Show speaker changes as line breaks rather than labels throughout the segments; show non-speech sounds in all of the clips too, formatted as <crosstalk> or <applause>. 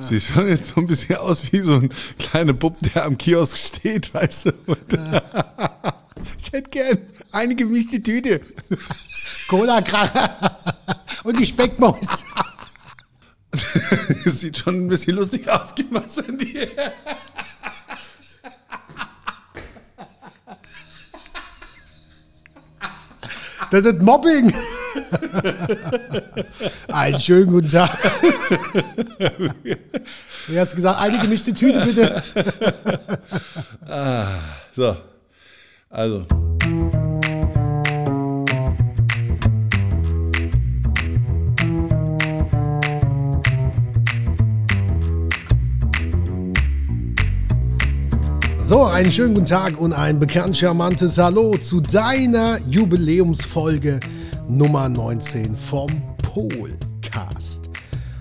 Sie schauen jetzt so ein bisschen aus wie so ein kleiner Bub, der am Kiosk steht, weißt du. Und, ich hätte gern eine gemischte Tüte.
Cola-Kracher und die Speckmaus. <laughs>
Sieht schon ein bisschen lustig aus, gib mal Sandy.
Das ist Mobbing. <laughs> Einen schönen guten Tag. Wie hast du gesagt? Eine gemischte Tüte, bitte.
Ah, so, also.
So, einen schönen guten Tag und ein bekannt charmantes Hallo zu deiner Jubiläumsfolge Nummer 19 vom Polcast.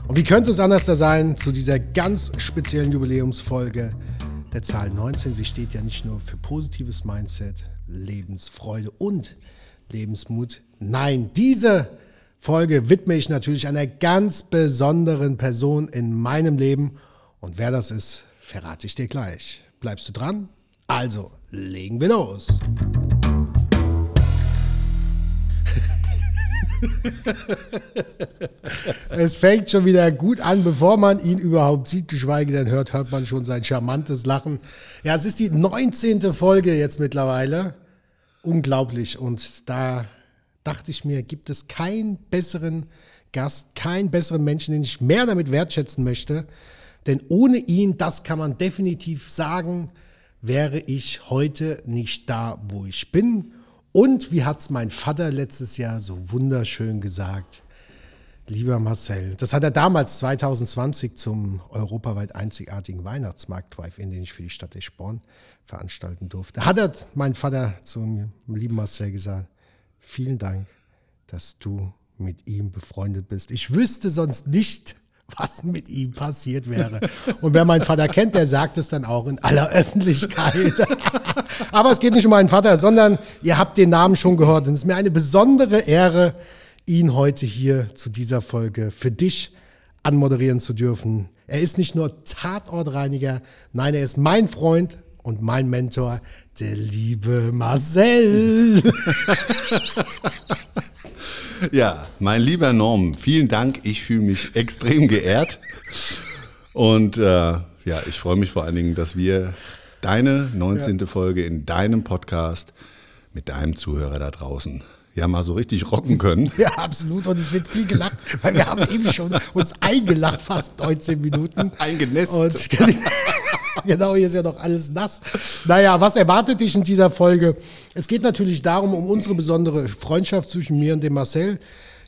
Und wie könnte es anders da sein zu dieser ganz speziellen Jubiläumsfolge der Zahl 19? Sie steht ja nicht nur für positives Mindset, Lebensfreude und Lebensmut. Nein, diese Folge widme ich natürlich einer ganz besonderen Person in meinem Leben. Und wer das ist, verrate ich dir gleich. Bleibst du dran? Also, legen wir los. <laughs> es fängt schon wieder gut an, bevor man ihn überhaupt sieht, geschweige denn hört, hört man schon sein charmantes Lachen. Ja, es ist die 19. Folge jetzt mittlerweile. Unglaublich. Und da dachte ich mir, gibt es keinen besseren Gast, keinen besseren Menschen, den ich mehr damit wertschätzen möchte, denn ohne ihn, das kann man definitiv sagen, wäre ich heute nicht da, wo ich bin. Und wie hat es mein Vater letztes Jahr so wunderschön gesagt, lieber Marcel, das hat er damals 2020 zum europaweit einzigartigen Weihnachtsmarkt Drive-In, den ich für die Stadt Eschborn veranstalten durfte, hat er mein Vater zum lieben Marcel gesagt, vielen Dank, dass du mit ihm befreundet bist. Ich wüsste sonst nicht, was mit ihm passiert wäre. Und wer meinen Vater kennt, der sagt es dann auch in aller Öffentlichkeit. <laughs> Aber es geht nicht um meinen Vater, sondern ihr habt den Namen schon gehört. Und es ist mir eine besondere Ehre, ihn heute hier zu dieser Folge für dich anmoderieren zu dürfen. Er ist nicht nur Tatortreiniger, nein, er ist mein Freund und mein Mentor, der liebe Marcel. <laughs>
Ja, mein lieber Norm, vielen Dank. Ich fühle mich extrem geehrt. Und äh, ja, ich freue mich vor allen Dingen, dass wir deine 19. Ja. Folge in deinem Podcast mit deinem Zuhörer da draußen ja mal so richtig rocken können.
Ja, absolut. Und es wird viel gelacht, weil wir haben eben schon uns eingelacht, fast 19 Minuten.
Eingenässt.
Und <laughs> genau, hier ist ja noch alles nass. Naja, was erwartet dich in dieser Folge? Es geht natürlich darum, um unsere besondere Freundschaft zwischen mir und dem Marcel.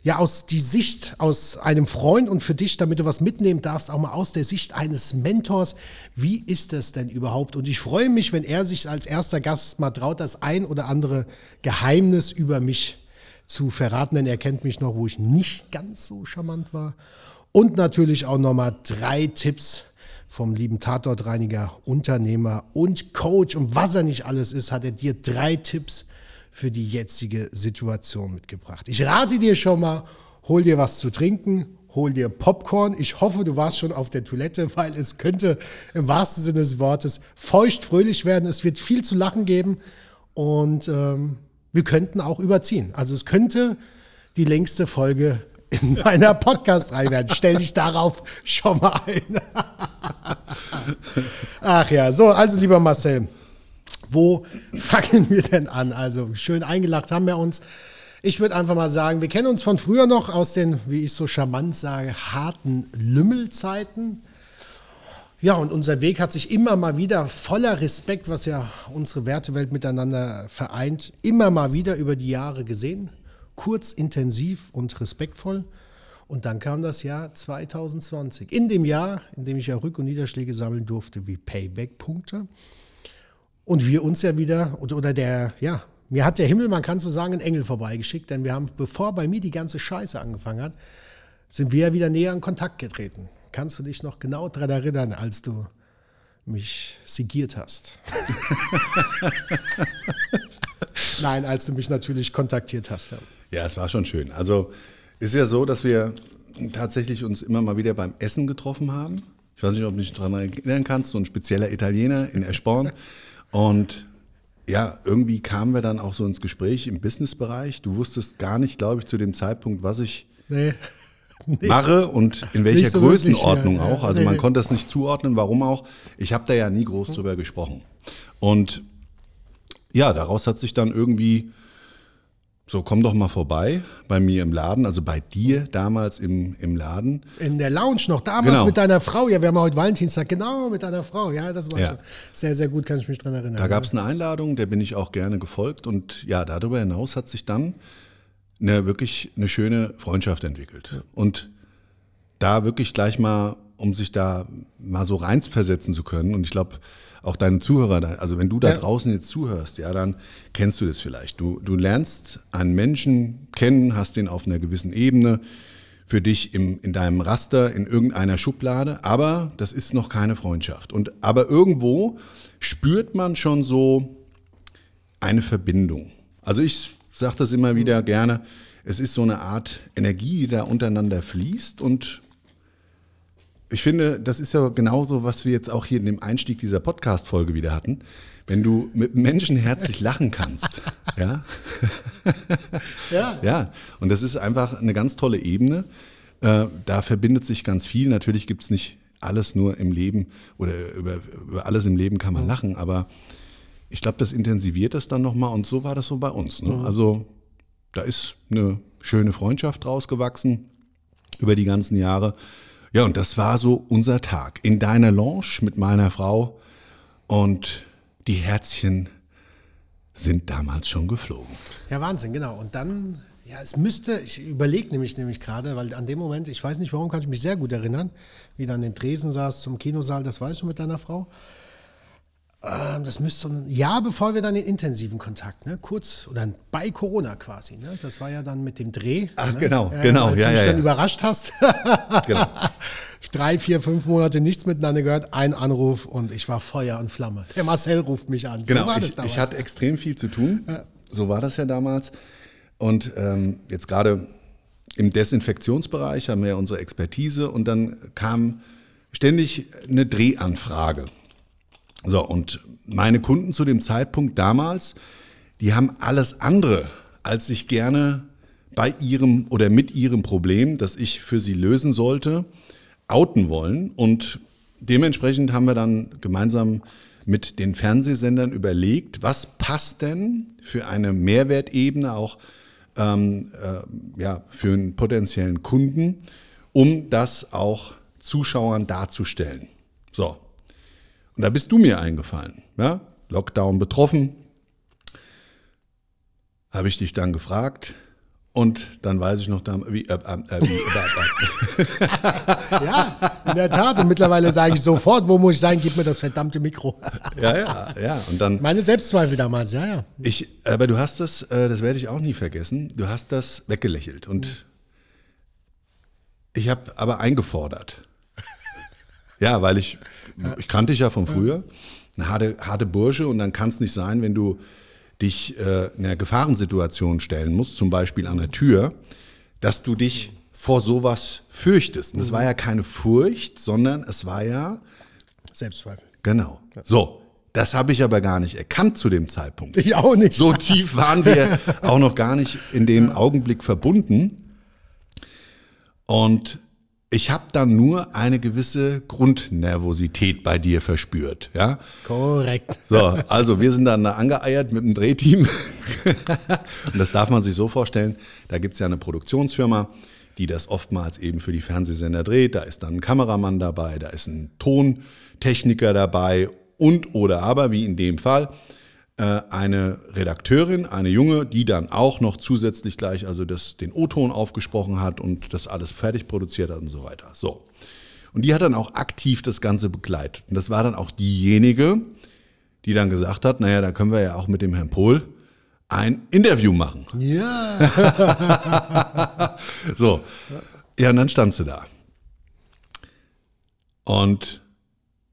Ja, aus die Sicht aus einem Freund und für dich, damit du was mitnehmen darfst, auch mal aus der Sicht eines Mentors. Wie ist das denn überhaupt? Und ich freue mich, wenn er sich als erster Gast mal traut, das ein oder andere Geheimnis über mich zu verraten, denn er kennt mich noch, wo ich nicht ganz so charmant war. Und natürlich auch nochmal drei Tipps, vom lieben Tatortreiniger, Unternehmer und Coach und was er nicht alles ist, hat er dir drei Tipps für die jetzige Situation mitgebracht. Ich rate dir schon mal, hol dir was zu trinken, hol dir Popcorn. Ich hoffe, du warst schon auf der Toilette, <laughs> weil es könnte im wahrsten Sinne des Wortes feucht fröhlich werden. Es wird viel zu lachen geben und ähm, wir könnten auch überziehen. Also es könnte die längste Folge in meiner Podcast-Reihe werden. Stell dich darauf schon mal ein. Ach ja, so, also lieber Marcel, wo fangen wir denn an? Also schön eingelacht haben wir uns. Ich würde einfach mal sagen, wir kennen uns von früher noch aus den, wie ich so charmant sage, harten Lümmelzeiten. Ja, und unser Weg hat sich immer mal wieder voller Respekt, was ja unsere Wertewelt miteinander vereint, immer mal wieder über die Jahre gesehen kurz, intensiv und respektvoll. Und dann kam das Jahr 2020. In dem Jahr, in dem ich ja Rück- und Niederschläge sammeln durfte wie Payback-Punkte. Und wir uns ja wieder, oder der, ja, mir hat der Himmel, man kann so sagen, einen Engel vorbeigeschickt, denn wir haben, bevor bei mir die ganze Scheiße angefangen hat, sind wir ja wieder näher in Kontakt getreten. Kannst du dich noch genau daran erinnern, als du mich sigiert hast? <laughs> <laughs> Nein, als du mich natürlich kontaktiert hast. Ja.
Ja, es war schon schön. Also ist ja so, dass wir tatsächlich uns immer mal wieder beim Essen getroffen haben. Ich weiß nicht, ob du dich daran erinnern kannst, so ein spezieller Italiener in Eschborn. Und ja, irgendwie kamen wir dann auch so ins Gespräch im Businessbereich. Du wusstest gar nicht, glaube ich, zu dem Zeitpunkt, was ich
Nee. <laughs>
mache und in welcher
so wirklich,
Größenordnung
ja, ja.
auch. Also man
Nee.
konnte das nicht zuordnen, warum auch. Ich habe da ja nie groß drüber gesprochen. Und ja, daraus hat sich dann irgendwie so, komm doch mal vorbei bei mir im Laden, also bei dir damals im, im Laden.
In der Lounge noch, damals
Genau.
mit deiner Frau. Ja, wir haben ja heute Valentinstag, genau, mit deiner Frau. Ja, das war
Ja.
sehr, sehr gut, kann ich mich dran erinnern.
Da gab es eine Einladung, der bin ich auch gerne gefolgt. Und ja, darüber hinaus hat sich dann eine wirklich eine schöne Freundschaft entwickelt. Und da wirklich gleich mal, um sich da mal so reinversetzen zu können. Und ich glaube, auch deine Zuhörer, also wenn du da
Ja.
draußen jetzt zuhörst, ja, dann kennst du das vielleicht. Du, du lernst einen Menschen kennen, hast den auf einer gewissen Ebene für dich im, in deinem Raster, in irgendeiner Schublade, aber das ist noch keine Freundschaft. Und aber irgendwo spürt man schon so eine Verbindung. Also ich sage das immer wieder gerne, es ist so eine Art Energie, die da untereinander fließt und ich finde, das ist ja genauso, was wir jetzt auch hier in dem Einstieg dieser Podcast-Folge wieder hatten. Wenn du mit Menschen herzlich lachen kannst, <laughs> ja,
Ja.
ja, und das ist einfach eine ganz tolle Ebene. Äh, da verbindet sich ganz viel. Natürlich gibt es nicht alles nur im Leben oder über, über alles im Leben kann man lachen, aber ich glaube, das intensiviert das dann nochmal und so war das so bei uns. Ne? Also da ist eine schöne Freundschaft draus gewachsen über die ganzen Jahre. Ja, und das war so unser Tag in deiner Lounge mit meiner Frau und die Herzchen sind damals schon geflogen.
Ja, Wahnsinn, genau. Und dann, ja, es müsste, ich überlege nämlich, nämlich gerade, weil an dem Moment, ich weiß nicht warum, kann ich mich sehr gut erinnern, wie dann im Tresen saß zum Kinosaal, das weißt du mit deiner Frau. Ähm, das müsste so ein Jahr bevor wir dann in intensiven Kontakt, ne? kurz oder bei Corona quasi. Ne? Das war ja dann mit dem Dreh.
Ach,
ne?
genau, genau,
Als
ja,
du mich
ja,
dann
ja.
überrascht hast. <laughs>
Genau. <laughs>
Drei, vier, fünf Monate nichts miteinander gehört, ein Anruf und ich war Feuer und Flamme. Der Marcel ruft mich an.
Genau,
so war das
ich,
damals.
ich hatte extrem viel zu tun. So war das ja damals. Und ähm, jetzt gerade im Desinfektionsbereich haben wir ja unsere Expertise und dann kam ständig eine Drehanfrage. So, und meine Kunden zu dem Zeitpunkt damals, die haben alles andere, als sich gerne bei ihrem oder mit ihrem Problem, das ich für sie lösen sollte, outen wollen. Und dementsprechend haben wir dann gemeinsam mit den Fernsehsendern überlegt, was passt denn für eine Mehrwertebene auch ähm, äh, ja, für einen potenziellen Kunden, um das auch Zuschauern darzustellen. So, und da bist du mir eingefallen. Ja? Lockdown betroffen. Habe ich dich dann gefragt. Und dann weiß ich noch, wie, äh, äh, äh, wie, äh, äh, <laughs>
Ja, in der Tat. Und mittlerweile sage ich sofort, wo muss ich sein, gib mir das verdammte Mikro.
äh, ja, ja, ja. Und dann,
Meine Selbstzweifel damals, ja, ja.
ich, aber du hast das, äh, das werde ich auch nie vergessen, du hast das weggelächelt. Und ich habe aber eingefordert. Ja, weil ich, ich kannte dich ja von früher, eine harte, harte Bursche und dann kann es nicht sein, wenn du dich äh, in einer Gefahrensituation stellen musst, zum Beispiel an der Tür, dass du dich vor sowas fürchtest. Und das war ja keine Furcht, sondern es war ja,
Selbstzweifel.
genau, so. Das habe ich aber gar nicht erkannt zu dem Zeitpunkt.
Ich auch nicht.
So tief waren wir auch noch gar nicht in dem Augenblick verbunden. Und ich habe dann nur eine gewisse Grundnervosität bei dir verspürt. Ja?
Korrekt.
So, also wir sind dann da angeeiert mit dem Drehteam. <laughs> Und das darf man sich so vorstellen, da gibt es ja eine Produktionsfirma, die das oftmals eben für die Fernsehsender dreht. Da ist dann ein Kameramann dabei, da ist ein Tontechniker dabei und oder aber, wie in dem Fall, eine Redakteurin, eine junge, die dann auch noch zusätzlich gleich also das, den O-Ton aufgesprochen hat und das alles fertig produziert hat und so weiter. So. Und die hat dann auch aktiv das Ganze begleitet. Und das war dann auch diejenige, die dann gesagt hat, naja, da können wir ja auch mit dem Herrn Pohl ein Interview machen.
Ja. <laughs>
So. Ja, und dann standst du da. Und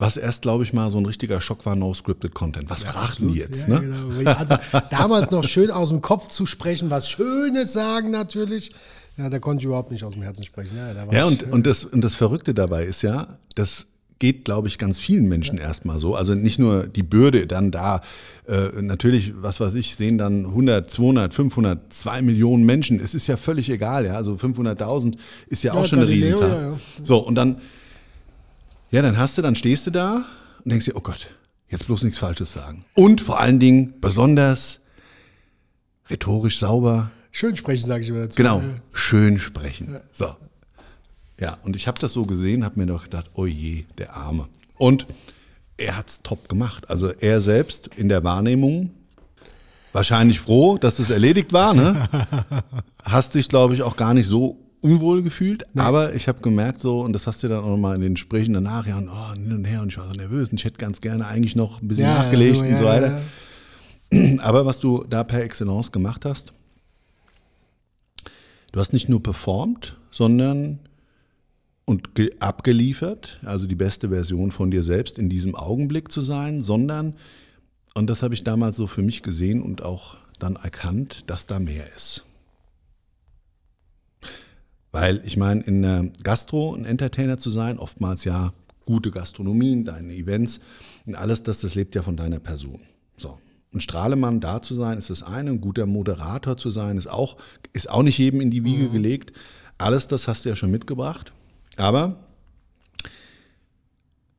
was erst, glaube ich, mal so ein richtiger Schock war, no scripted Content. Was ja, fragten die jetzt? Ja, ne?
genau. <laughs> damals noch schön aus dem Kopf zu sprechen, was Schönes sagen natürlich. Ja, da konnte ich überhaupt nicht aus dem Herzen sprechen.
Ja, ja und, und, das, und das Verrückte dabei ist ja, dass geht, glaube ich, ganz vielen Menschen ja. erstmal so. Also nicht nur die Bürde dann da. Äh, natürlich, was weiß ich, sehen dann 100, 200, 500, 2 Millionen Menschen. Es ist ja völlig egal. Ja? Also 500.000 ist ja, ja auch schon eine Riesenzahl. Ja, so, und dann ja, dann hast du, dann stehst du da und denkst dir, oh Gott, jetzt bloß nichts Falsches sagen. Und vor allen Dingen besonders rhetorisch sauber.
Schön sprechen, sage ich immer dazu.
Genau, schön sprechen. So. Ja, und ich habe das so gesehen, habe mir doch gedacht, oh je, der Arme. Und er hat es top gemacht. Also er selbst in der Wahrnehmung, wahrscheinlich froh, dass es erledigt war. Ne? <laughs> Hast dich, glaube ich, auch gar nicht so unwohl gefühlt, nee. aber ich habe gemerkt so, und das hast du dann auch mal in den Gesprächen danach, ja, und, oh, hin und her, und ich war so nervös und ich hätte ganz gerne eigentlich noch ein bisschen ja, nachgelegt ja, und so weiter. Ja, <clears throat> aber was du da per Excellence gemacht hast, du hast nicht nur performt, sondern und abgeliefert, also die beste Version von dir selbst in diesem Augenblick zu sein, sondern, und das habe ich damals so für mich gesehen und auch dann erkannt, dass da mehr ist. Weil ich meine, in der Gastro ein Entertainer zu sein, oftmals ja gute Gastronomien, deine Events und alles das, das lebt ja von deiner Person. So. Ein Strahlemann da zu sein, ist das eine. Ein guter Moderator zu sein, ist auch, ist auch nicht jedem in die Wiege mhm. gelegt. Alles das hast du ja schon mitgebracht. Aber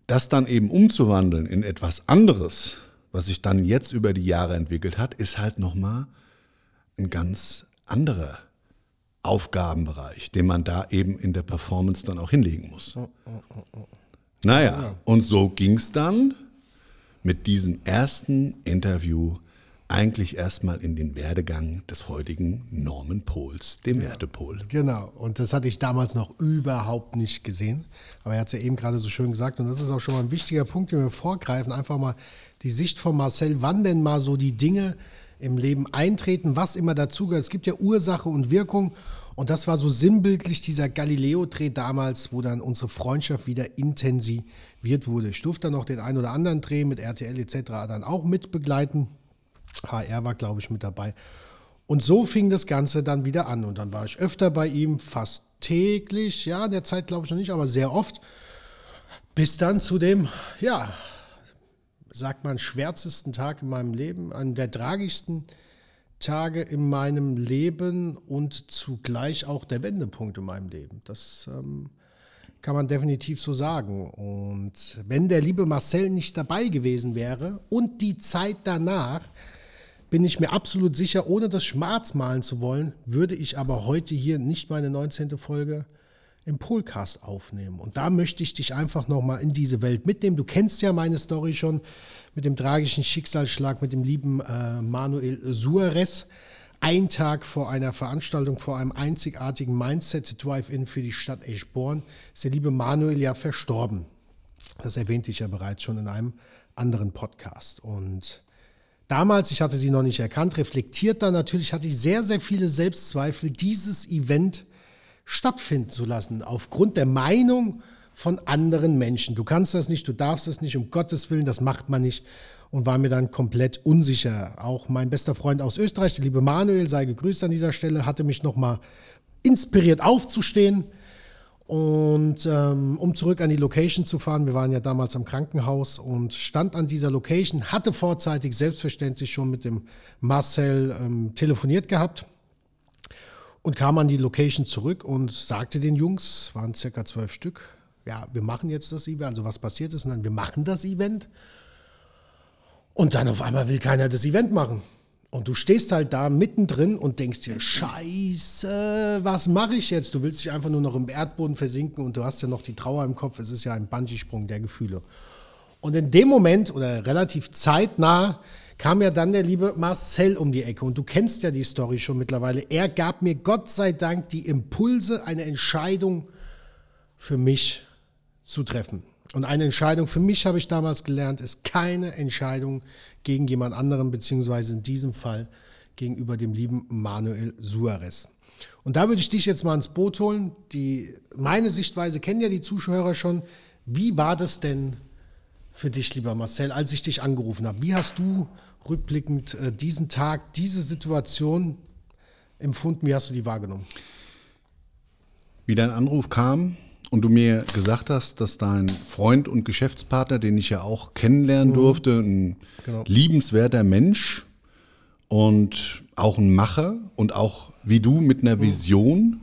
das dann eben umzuwandeln in etwas anderes, was sich dann jetzt über die Jahre entwickelt hat, ist halt nochmal ein ganz anderer Aufgabenbereich, den man da eben in der Performance dann auch hinlegen muss. Naja, und so ging es dann mit diesem ersten Interview eigentlich erstmal in den Werdegang des heutigen Norman Pols, dem ja, Wertepol.
Genau, und das hatte ich damals noch überhaupt nicht gesehen. Aber er hat es ja eben gerade so schön gesagt, und das ist auch schon mal ein wichtiger Punkt, den wir vorgreifen, einfach mal die Sicht von Marcel, wann denn mal so die Dinge im Leben eintreten, was immer dazugehört. Es gibt ja Ursache und Wirkung. Und das war so sinnbildlich dieser Galileo-Dreh damals, wo dann unsere Freundschaft wieder intensiviert wurde. Ich durfte dann noch den einen oder anderen Dreh mit RTL etc. dann auch mitbegleiten. HR war, glaube ich, mit dabei. Und so fing das Ganze dann wieder an. Und dann war ich öfter bei ihm, fast täglich, ja, in der Zeit glaube ich noch nicht, aber sehr oft. Bis dann zu dem, ja, sagt man, schwärzesten Tag in meinem Leben, einem der tragischsten Tage in meinem Leben und zugleich auch der Wendepunkt in meinem Leben. Das ähm, kann man definitiv so sagen. Und wenn der liebe Marcel nicht dabei gewesen wäre und die Zeit danach, bin ich mir absolut sicher, ohne das schwarz malen zu wollen, würde ich aber heute hier nicht meine 19. Folge im Polcast aufnehmen. Und da möchte ich dich einfach nochmal in diese Welt mitnehmen. Du kennst ja meine Story schon mit dem tragischen Schicksalsschlag mit dem lieben äh, Manuel Suarez. Ein Tag vor einer Veranstaltung, vor einem einzigartigen Mindset Drive-In für die Stadt Eschborn, ist der liebe Manuel ja verstorben. Das erwähnte ich ja bereits schon in einem anderen Podcast. Und damals, ich hatte sie noch nicht erkannt, reflektiert dann natürlich, hatte ich sehr, sehr viele Selbstzweifel, dieses Event stattfinden zu lassen, aufgrund der Meinung von anderen Menschen. Du kannst das nicht, du darfst das nicht, um Gottes Willen, das macht man nicht. Und war mir dann komplett unsicher. Auch mein bester Freund aus Österreich, der liebe Manuel, sei gegrüßt an dieser Stelle, hatte mich nochmal inspiriert aufzustehen. Und ähm, um zurück an die Location zu fahren, wir waren ja damals am Krankenhaus und stand an dieser Location, hatte vorzeitig selbstverständlich schon mit dem Marcel ähm, telefoniert gehabt und kam an die Location zurück und sagte den Jungs, waren circa zwölf Stück, ja, wir machen jetzt das Event, also was passiert ist, und dann wir machen das Event. Und dann auf einmal will keiner das Event machen. Und du stehst halt da mittendrin und denkst dir, scheiße, was mache ich jetzt? Du willst dich einfach nur noch im Erdboden versinken und du hast ja noch die Trauer im Kopf. Es ist ja ein Bungee-Sprung der Gefühle. Und in dem Moment oder relativ zeitnah kam ja dann der liebe Marcel um die Ecke. Und du kennst ja die Story schon mittlerweile. Er gab mir Gott sei Dank die Impulse, eine Entscheidung für mich zu treffen. Und eine Entscheidung für mich, habe ich damals gelernt, ist keine Entscheidung gegen jemand anderen, beziehungsweise in diesem Fall gegenüber dem lieben Manuel Suarez. Und da würde ich dich jetzt mal ins Boot holen. Die, meine Sichtweise kennen ja die Zuschauer schon. Wie war das denn für dich, lieber Marcel, als ich dich angerufen habe? Wie hast du rückblickend äh, diesen Tag, diese Situation empfunden? Wie hast du die wahrgenommen?
Wie dein Anruf kam und du mir gesagt hast, dass dein Freund und Geschäftspartner, den ich ja auch kennenlernen mhm. durfte, ein genau. liebenswerter Mensch und auch ein Macher und auch wie du mit einer mhm. Vision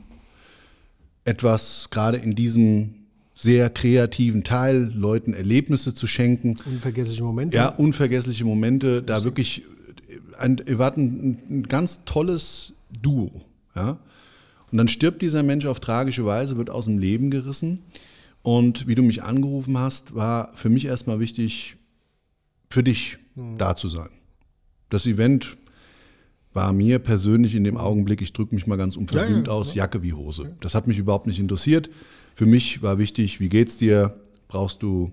etwas gerade in diesem sehr kreativen Teil, Leuten Erlebnisse zu schenken.
Unvergessliche Momente.
Ja, unvergessliche Momente. Da wirklich, ein, wir hatten ein, ein ganz tolles Duo. Ja? Und dann stirbt dieser Mensch auf tragische Weise, wird aus dem Leben gerissen. Und wie du mich angerufen hast, war für mich erstmal wichtig, für dich mhm. da zu sein. Das Event war mir persönlich in dem Augenblick, ich drücke mich mal ganz unverblümt ja, ja, aus, Jacke wie Hose. Das hat mich überhaupt nicht interessiert. Für mich war wichtig, wie geht's dir? Brauchst du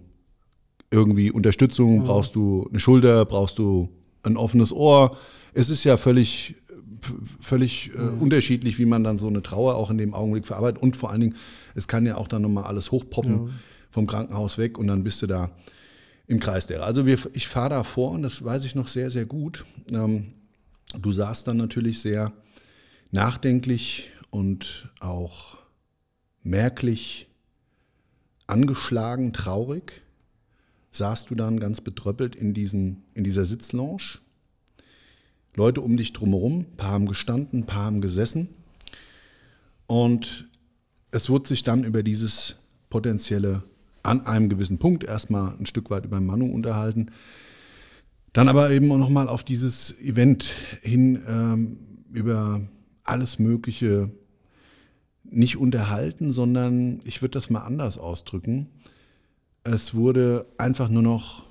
irgendwie Unterstützung? Mhm. Brauchst du eine Schulter? Brauchst du ein offenes Ohr? Es ist ja völlig, völlig äh, mhm. unterschiedlich, wie man dann so eine Trauer auch in dem Augenblick verarbeitet. Und vor allen Dingen, es kann ja auch dann nochmal alles hochpoppen ja. vom Krankenhaus weg und dann bist du da im Kreis derer. Also wir, ich fahre da vor und das weiß ich noch sehr, sehr gut. Ähm, du saßt dann natürlich sehr nachdenklich und auch merklich angeschlagen, traurig, saßt du dann ganz betröppelt in, diesen, in dieser Sitzlounge. Leute um dich drumherum, ein paar haben gestanden, ein paar haben gesessen. Und es wurde sich dann über dieses potenzielle, an einem gewissen Punkt erstmal ein Stück weit über Manu unterhalten. Dann aber eben auch nochmal auf dieses Event hin ähm, über alles Mögliche nicht unterhalten, sondern ich würde das mal anders ausdrücken. Es wurde einfach nur noch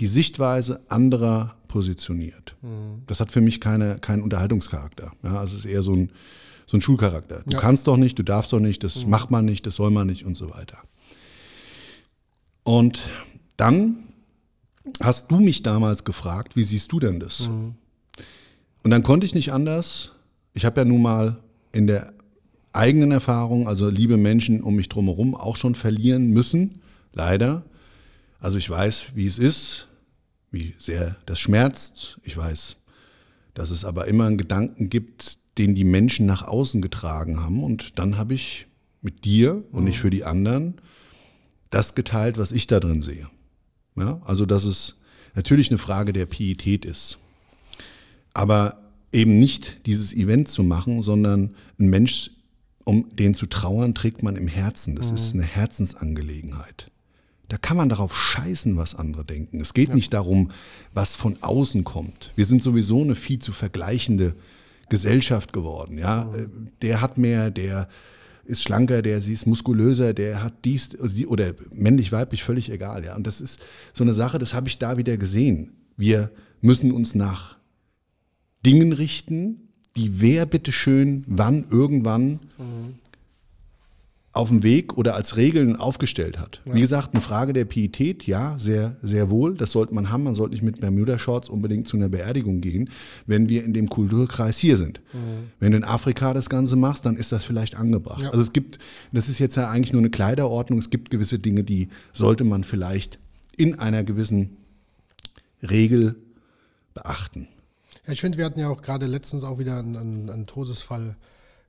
die Sichtweise anderer positioniert. Mhm. Das hat für mich keine, keinen Unterhaltungscharakter. Ja, also es ist eher so ein, so ein Schulcharakter. Du ja. kannst doch nicht, du darfst doch nicht, das mhm. macht man nicht, das soll man nicht und so weiter. Und dann hast du mich damals gefragt, wie siehst du denn das? Mhm. Und dann konnte ich nicht anders, ich habe ja nun mal in der eigenen Erfahrung, also liebe Menschen um mich drumherum, auch schon verlieren müssen, leider. Also ich weiß, wie es ist, wie sehr das schmerzt. Ich weiß, dass es aber immer einen Gedanken gibt, den die Menschen nach außen getragen haben. Und dann habe ich mit dir und nicht für die anderen das geteilt, was ich da drin sehe. Ja, also dass es natürlich eine Frage der Pietät ist. Aber eben nicht dieses Event zu machen, sondern ein Mensch, um den zu trauern, trägt man im Herzen. Das mhm. ist eine Herzensangelegenheit. Da kann man darauf scheißen, was andere denken. Es geht ja. nicht darum, was von außen kommt. Wir sind sowieso eine viel zu vergleichende Gesellschaft geworden. Ja, mhm. der hat mehr, der ist schlanker, der sie ist muskulöser, der hat dies oder männlich, weiblich, völlig egal. Ja, und das ist so eine Sache, das habe ich da wieder gesehen. Wir müssen uns nach Dingen richten, die wer bitteschön wann irgendwann mhm. auf dem Weg oder als Regeln aufgestellt hat. Ja. Wie gesagt, eine Frage der Pietät, ja, sehr, sehr wohl. Das sollte man haben. Man sollte nicht mit Bermuda-Shorts unbedingt zu einer Beerdigung gehen, wenn wir in dem Kulturkreis hier sind. Mhm. Wenn du in Afrika das Ganze machst, dann ist das vielleicht angebracht. Ja. Also es gibt, das ist jetzt ja eigentlich nur eine Kleiderordnung, es gibt gewisse Dinge, die sollte man vielleicht in einer gewissen Regel beachten.
Ja, ich finde, wir hatten ja auch gerade letztens auch wieder einen, einen, einen, Todesfall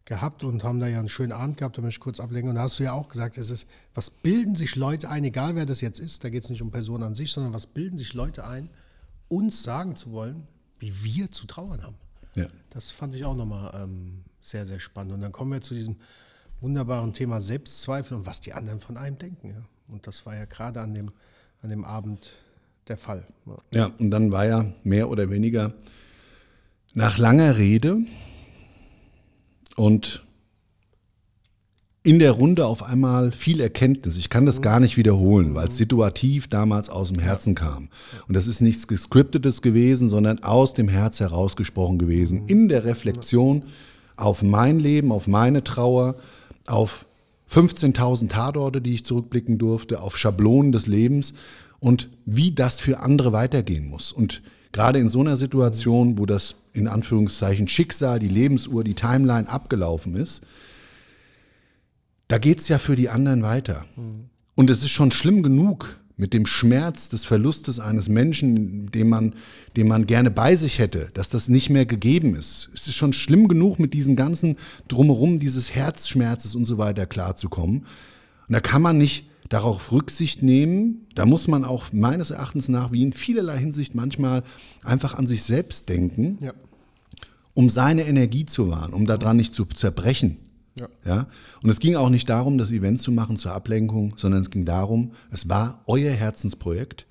gehabt und haben da ja einen schönen Abend gehabt, da möchte ich kurz ablenken. Und da hast du ja auch gesagt, es ist, was bilden sich Leute ein, egal wer das jetzt ist, da geht es nicht um Personen an sich, sondern was bilden sich Leute ein, uns sagen zu wollen, wie wir zu trauern haben. Ja. Das fand ich auch nochmal ähm, sehr, sehr spannend. Und dann kommen wir zu diesem wunderbaren Thema Selbstzweifel und was die anderen von einem denken. Ja. Und das war ja gerade an dem, an dem Abend der Fall.
Ja. ja, und dann war ja mehr oder weniger nach langer Rede und in der Runde auf einmal viel Erkenntnis. Ich kann das gar nicht wiederholen, weil es situativ damals aus dem Herzen kam. Und das ist nichts Gescriptetes gewesen, sondern aus dem Herz herausgesprochen gewesen. In der Reflexion auf mein Leben, auf meine Trauer, auf 15.000 Tatorte, die ich zurückblicken durfte, auf Schablonen des Lebens und wie das für andere weitergehen muss. Und gerade in so einer Situation, wo das in Anführungszeichen Schicksal, die Lebensuhr, die Timeline abgelaufen ist, da geht es ja für die anderen weiter. Mhm. Und es ist schon schlimm genug mit dem Schmerz des Verlustes eines Menschen, den man, den man gerne bei sich hätte, dass das nicht mehr gegeben ist. Es ist schon schlimm genug, mit diesen ganzen Drumherum dieses Herzschmerzes und so weiter klarzukommen. Und da kann man nicht darauf Rücksicht nehmen. Da muss man auch meines Erachtens nach, wie in vielerlei Hinsicht manchmal, einfach an sich selbst denken,
Ja.
um seine Energie zu wahren, um daran nicht zu zerbrechen.
Ja.
Ja? Und es ging auch nicht darum, das Event zu machen zur Ablenkung, sondern es ging darum, es war euer Herzensprojekt.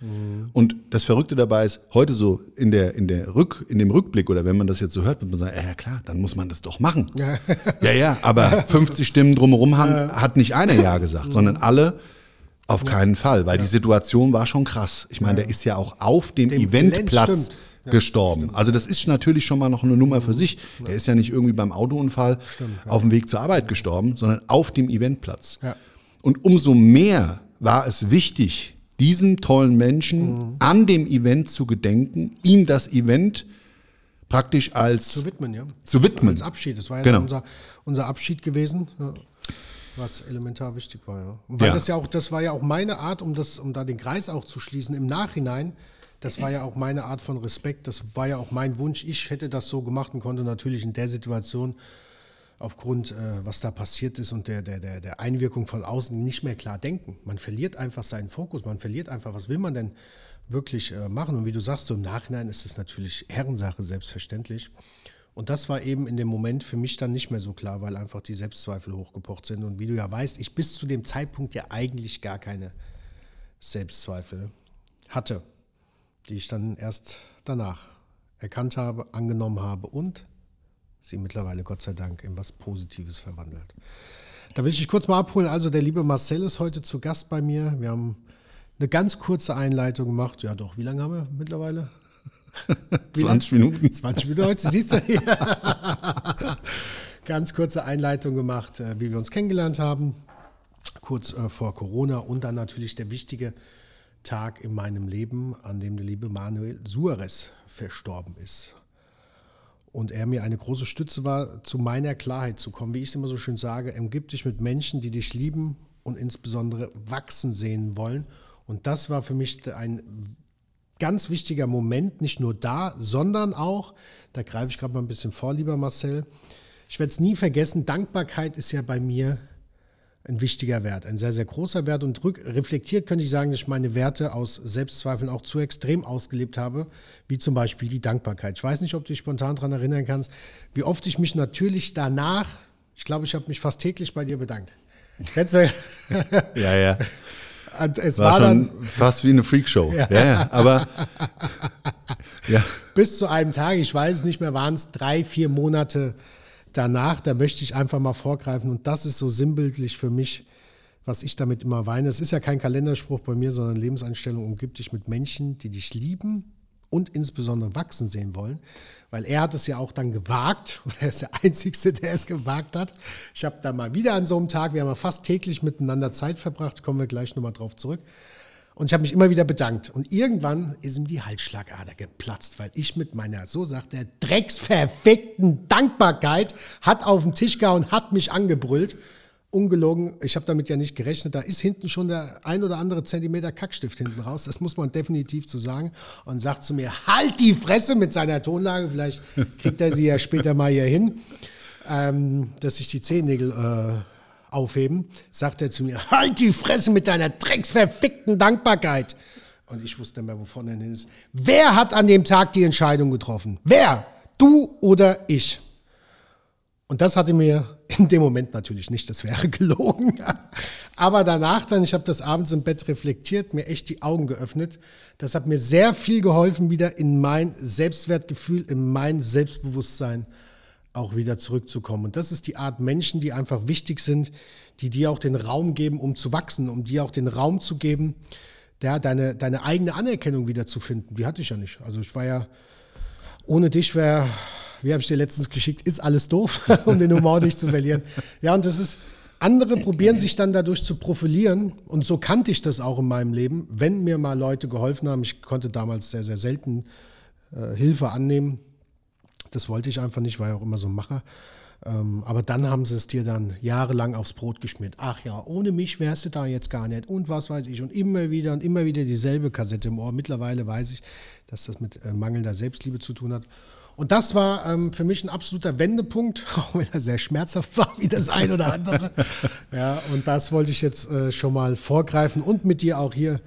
Und das Verrückte dabei ist, heute so in, der, in, der Rück, in dem Rückblick oder wenn man das jetzt so hört, wird man sagen, ja klar, dann muss man das doch machen.
Ja.
ja, ja, aber <laughs> 50 Stimmen drumherum haben, hat nicht einer Ja gesagt, sondern alle auf keinen Fall, weil die Situation war schon krass. Ich meine, der ist ja auch auf dem,
Dem
Eventplatz
stimmt.
gestorben. Also das ist natürlich schon mal noch eine Nummer für sich. Der ist ja nicht irgendwie beim Autounfall auf dem Weg zur Arbeit gestorben, sondern auf dem Eventplatz.
Ja.
Und umso mehr war es wichtig, diesem tollen Menschen an dem Event zu gedenken, ihm das Event praktisch als
Zu widmen, ja.
zu widmen.
Als Abschied. Das war ja
Genau.
unser, unser Abschied gewesen, ja. Was elementar wichtig war. Ja. Und weil
Ja.
das ja auch, das war ja auch meine Art, um das, um da den Kreis auch zu schließen, im Nachhinein, das war ja auch meine Art von Respekt, das war ja auch mein Wunsch. Ich hätte das so gemacht und konnte natürlich in der Situation aufgrund, äh, was da passiert ist und der, der, der, der Einwirkung von außen nicht mehr klar denken. Man verliert einfach seinen Fokus, man verliert einfach, was will man denn wirklich äh, machen? Und wie du sagst, so im Nachhinein ist es natürlich Herrensache, selbstverständlich. Und das war eben in dem Moment für mich dann nicht mehr so klar, weil einfach die Selbstzweifel hochgepocht sind. Und wie du ja weißt, ich bis zu dem Zeitpunkt ja eigentlich gar keine Selbstzweifel hatte, die ich dann erst danach erkannt habe, angenommen habe und sie mittlerweile Gott sei Dank in was Positives verwandelt. Da will ich dich kurz mal abholen. Also der liebe Marcel ist heute zu Gast bei mir. Wir haben eine ganz kurze Einleitung gemacht. Ja doch, wie lange haben wir mittlerweile? Wie
20 Minuten.
20 Minuten heute, siehst du? <laughs> Ganz kurze Einleitung gemacht, äh, wie wir uns kennengelernt haben, kurz äh, vor Corona und dann natürlich der wichtige Tag in meinem Leben, an dem der liebe Manuel Suarez verstorben ist. Und er mir eine große Stütze war, zu meiner Klarheit zu kommen. Wie ich es immer so schön sage, umgib dich mit Menschen, die dich lieben und insbesondere wachsen sehen wollen. Und das war für mich ein ganz wichtiger Moment, nicht nur da, sondern auch, da greife ich gerade mal ein bisschen vor, lieber Marcel, ich werde es nie vergessen, Dankbarkeit ist ja bei mir ein wichtiger Wert, ein sehr, sehr großer Wert. Und reflektiert könnte ich sagen, dass ich meine Werte aus Selbstzweifeln auch zu extrem ausgelebt habe, wie zum Beispiel die Dankbarkeit. Ich weiß nicht, ob du dich spontan daran erinnern kannst, wie oft ich mich natürlich danach, ich glaube, ich habe mich fast täglich bei dir bedankt. Kennst du? <laughs>
Ja, ja.
Es
War,
war, dann,
schon fast wie eine Freakshow. Ja, ja. Aber <laughs> ja.
bis zu einem Tag, ich weiß es nicht mehr, waren es drei, vier Monate danach, da möchte ich einfach mal vorgreifen und das ist so sinnbildlich für mich, was ich damit immer weine. Es ist ja kein Kalenderspruch bei mir, sondern Lebenseinstellung umgibt dich mit Menschen, die dich lieben und insbesondere wachsen sehen wollen, weil er hat es ja auch dann gewagt <laughs> und er ist der Einzige, der es gewagt hat. Ich habe da mal wieder an so einem Tag, wir haben ja fast täglich miteinander Zeit verbracht, kommen wir gleich nochmal drauf zurück. Und ich habe mich immer wieder bedankt. Und irgendwann ist ihm die Halsschlagader geplatzt, weil ich mit meiner, so sagt er, drecksverfickten Dankbarkeit hat auf den Tisch gehauen, hat mich angebrüllt. Ungelogen, ich habe damit ja nicht gerechnet. Da ist hinten schon der ein oder andere Zentimeter Kackstift hinten raus. Das muss man definitiv zu sagen. Und sagt zu mir, halt die Fresse mit seiner Tonlage. Vielleicht kriegt er sie ja später mal hier hin, ähm, dass sich die Zehennägel äh, aufheben, sagt er zu mir, halt die Fresse mit deiner drecksverfickten Dankbarkeit. Und ich wusste nicht mehr, wovon er ist. Wer hat an dem Tag die Entscheidung getroffen? Wer? Du oder ich? Und das hatte mir in dem Moment natürlich nicht, das wäre <laughs> gelogen. Aber danach dann, ich habe das abends im Bett reflektiert, mir echt die Augen geöffnet. Das hat mir sehr viel geholfen, wieder in mein Selbstwertgefühl, in mein Selbstbewusstsein auch wieder zurückzukommen. Und das ist die Art Menschen, die einfach wichtig sind, die dir auch den Raum geben, um zu wachsen, um dir auch den Raum zu geben, ja, deine, deine eigene Anerkennung wieder zu finden. Die hatte ich ja nicht. Also ich war ja, ohne dich wäre, wie habe ich dir letztens geschickt, ist alles doof, <laughs> um den Humor nicht zu verlieren. Ja, und das ist, andere probieren sich dann dadurch zu profilieren. Und so kannte ich das auch in meinem Leben, wenn mir mal Leute geholfen haben. Ich konnte damals sehr, sehr selten äh, Hilfe annehmen. Das wollte ich einfach nicht, war ja auch immer so ein Macher. Ähm, aber dann haben sie es dir dann jahrelang aufs Brot geschmiert. Ach ja, ohne mich wärst du da jetzt gar nicht und was weiß ich. Und immer wieder und immer wieder dieselbe Kassette im Ohr. Mittlerweile weiß ich, dass das mit äh, mangelnder Selbstliebe zu tun hat. Und das war ähm, für mich ein absoluter Wendepunkt, <laughs> auch wenn er sehr schmerzhaft war, wie das ein oder andere. <laughs> ja, und das wollte ich jetzt äh, schon mal vorgreifen und mit dir auch hier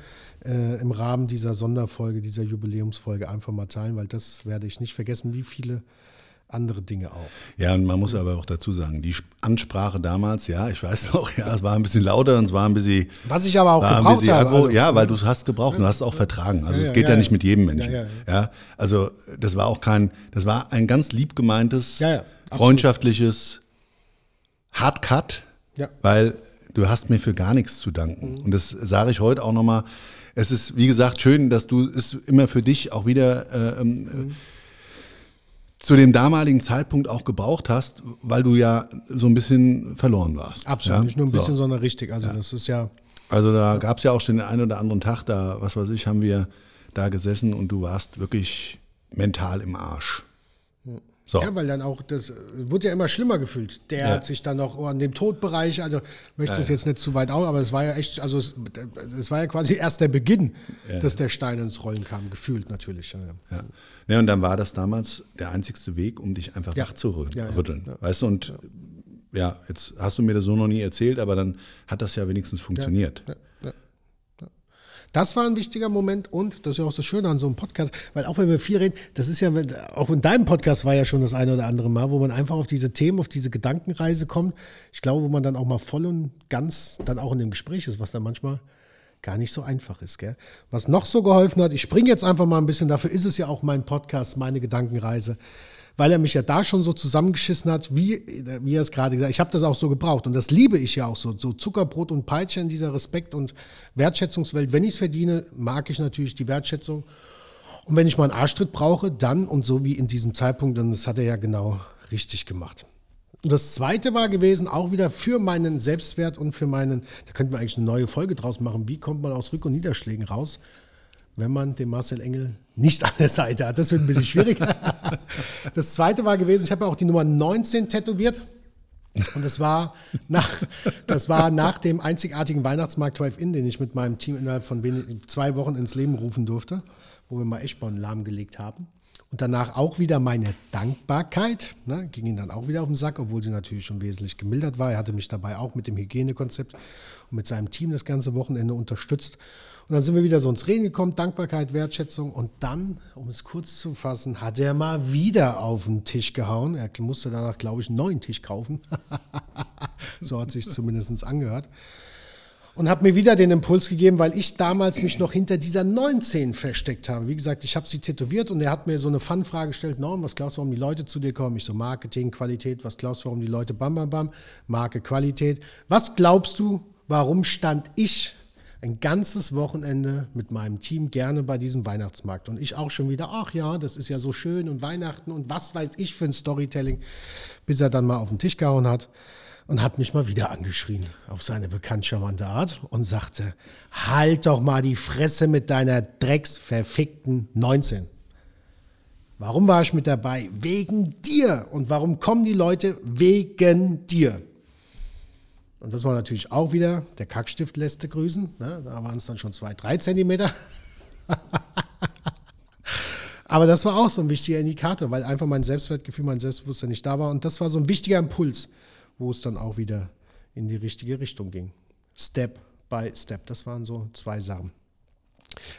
äh, im Rahmen dieser Sonderfolge, dieser Jubiläumsfolge einfach mal teilen, weil das werde ich nicht vergessen, wie viele andere Dinge auch.
Ja, und man muss aber auch dazu sagen, die Ansprache damals, ja, ich weiß <laughs> noch, ja, es war ein bisschen lauter und es war ein bisschen.
Was ich aber auch gebraucht habe.
Also, ja, weil du es hast gebraucht und du hast es auch vertragen. Also ja, es geht ja, ja, nicht mit jedem Menschen. Ja, also das war auch kein, das war ein ganz lieb gemeintes, freundschaftliches Hardcut, ja. weil du hast mir für gar nichts zu danken. Mhm. Und das sage ich heute auch nochmal. Es ist, wie gesagt, schön, dass du es immer für dich auch wieder äh, ähm, mhm zu dem damaligen Zeitpunkt auch gebraucht hast, weil du ja so ein bisschen verloren warst.
Absolut, ja? nicht nur ein bisschen, so. sondern richtig. Also ja. das ist ja.
Also da gab es ja auch schon den einen oder anderen Tag, da, was weiß ich, haben wir da gesessen und du warst wirklich mental im Arsch.
So. Ja, weil dann auch, das äh, wurde ja immer schlimmer gefühlt. Der ja. hat sich dann noch an dem Todbereich, also möchte es ja, jetzt nicht zu weit aus, aber es war ja echt, also es, es war ja quasi erst der Beginn, dass der Stein ins Rollen kam, gefühlt natürlich.
Ja, ja. und dann war das damals der einzigste Weg, um dich einfach wach zu rütteln. Weißt du, und ja. jetzt hast du mir das so noch nie erzählt, aber dann hat das ja wenigstens funktioniert.
Das war ein wichtiger Moment und das ist ja auch das Schöne an so einem Podcast, weil auch wenn wir viel reden, das ist ja, auch in deinem Podcast war ja schon das eine oder andere Mal, wo man einfach auf diese Themen, auf diese Gedankenreise kommt. Ich glaube, wo man dann auch mal voll und ganz dann auch in dem Gespräch ist, was dann manchmal gar nicht so einfach ist. Gell? Was noch so geholfen hat, ich springe jetzt einfach mal ein bisschen, dafür ist es ja auch mein Podcast, meine Gedankenreise weil er mich ja da schon so zusammengeschissen hat, wie, wie er es gerade gesagt hat. Ich habe das auch so gebraucht und das liebe ich ja auch so. So Zuckerbrot und Peitsche in dieser Respekt- und Wertschätzungswelt. Wenn ich es verdiene, mag ich natürlich die Wertschätzung. Und wenn ich mal einen Arschtritt brauche, dann und so wie in diesem Zeitpunkt, dann das hat er ja genau richtig gemacht. Und das zweite war gewesen, auch wieder für meinen Selbstwert und für meinen, da könnten wir eigentlich eine neue Folge draus machen, wie kommt man aus Rück- und Niederschlägen raus, wenn man den Marcel Engel nicht an der Seite hat. Das wird ein bisschen schwierig. <laughs> das zweite war gewesen, ich habe ja auch die Nummer 19 tätowiert. Und das war, nach, das war nach dem einzigartigen Weihnachtsmarkt Drive-In, den ich mit meinem Team innerhalb von zwei Wochen ins Leben rufen durfte, wo wir mal Eschborn lahmgelegt haben. Und danach auch wieder meine Dankbarkeit, ne, ging ihm dann auch wieder auf den Sack, obwohl sie natürlich schon wesentlich gemildert war. Er hatte mich dabei auch mit dem Hygienekonzept und mit seinem Team das ganze Wochenende unterstützt. Und dann sind wir wieder so ins Reden gekommen, Dankbarkeit, Wertschätzung. Und dann, um es kurz zu fassen, hat er mal wieder auf den Tisch gehauen. Er musste danach, glaube ich, einen neuen Tisch kaufen. <laughs> so hat sich zumindest angehört. Und hat mir wieder den Impuls gegeben, weil ich damals mich noch hinter dieser 19 versteckt habe. Wie gesagt, ich habe sie tätowiert und er hat mir so eine Fun-Frage gestellt, Norm, was glaubst du, warum die Leute zu dir kommen? Ich so, Marketing, Qualität, was glaubst du, warum die Leute bam, bam, bam? Marke, Qualität. Was glaubst du, warum stand ich ein ganzes Wochenende mit meinem Team gerne bei diesem Weihnachtsmarkt. Und ich auch schon wieder, ach ja, das ist ja so schön und Weihnachten und was weiß ich für ein Storytelling, bis er dann mal auf den Tisch gehauen hat und hat mich mal wieder angeschrien auf seine bekannt charmante Art und sagte, halt doch mal die Fresse mit deiner drecksverfickten 19. Warum war ich mit dabei? Wegen dir. Und warum kommen die Leute? Wegen dir. Und das war natürlich auch wieder, der Kackstift lässt grüßen. Ne? Da waren es dann schon zwei, drei Zentimeter. <laughs> Aber das war auch so ein wichtiger Indikator, weil einfach mein Selbstwertgefühl, mein Selbstbewusstsein nicht da war. Und das war so ein wichtiger Impuls, wo es dann auch wieder in die richtige Richtung ging. Step by Step. Das waren so zwei Sachen.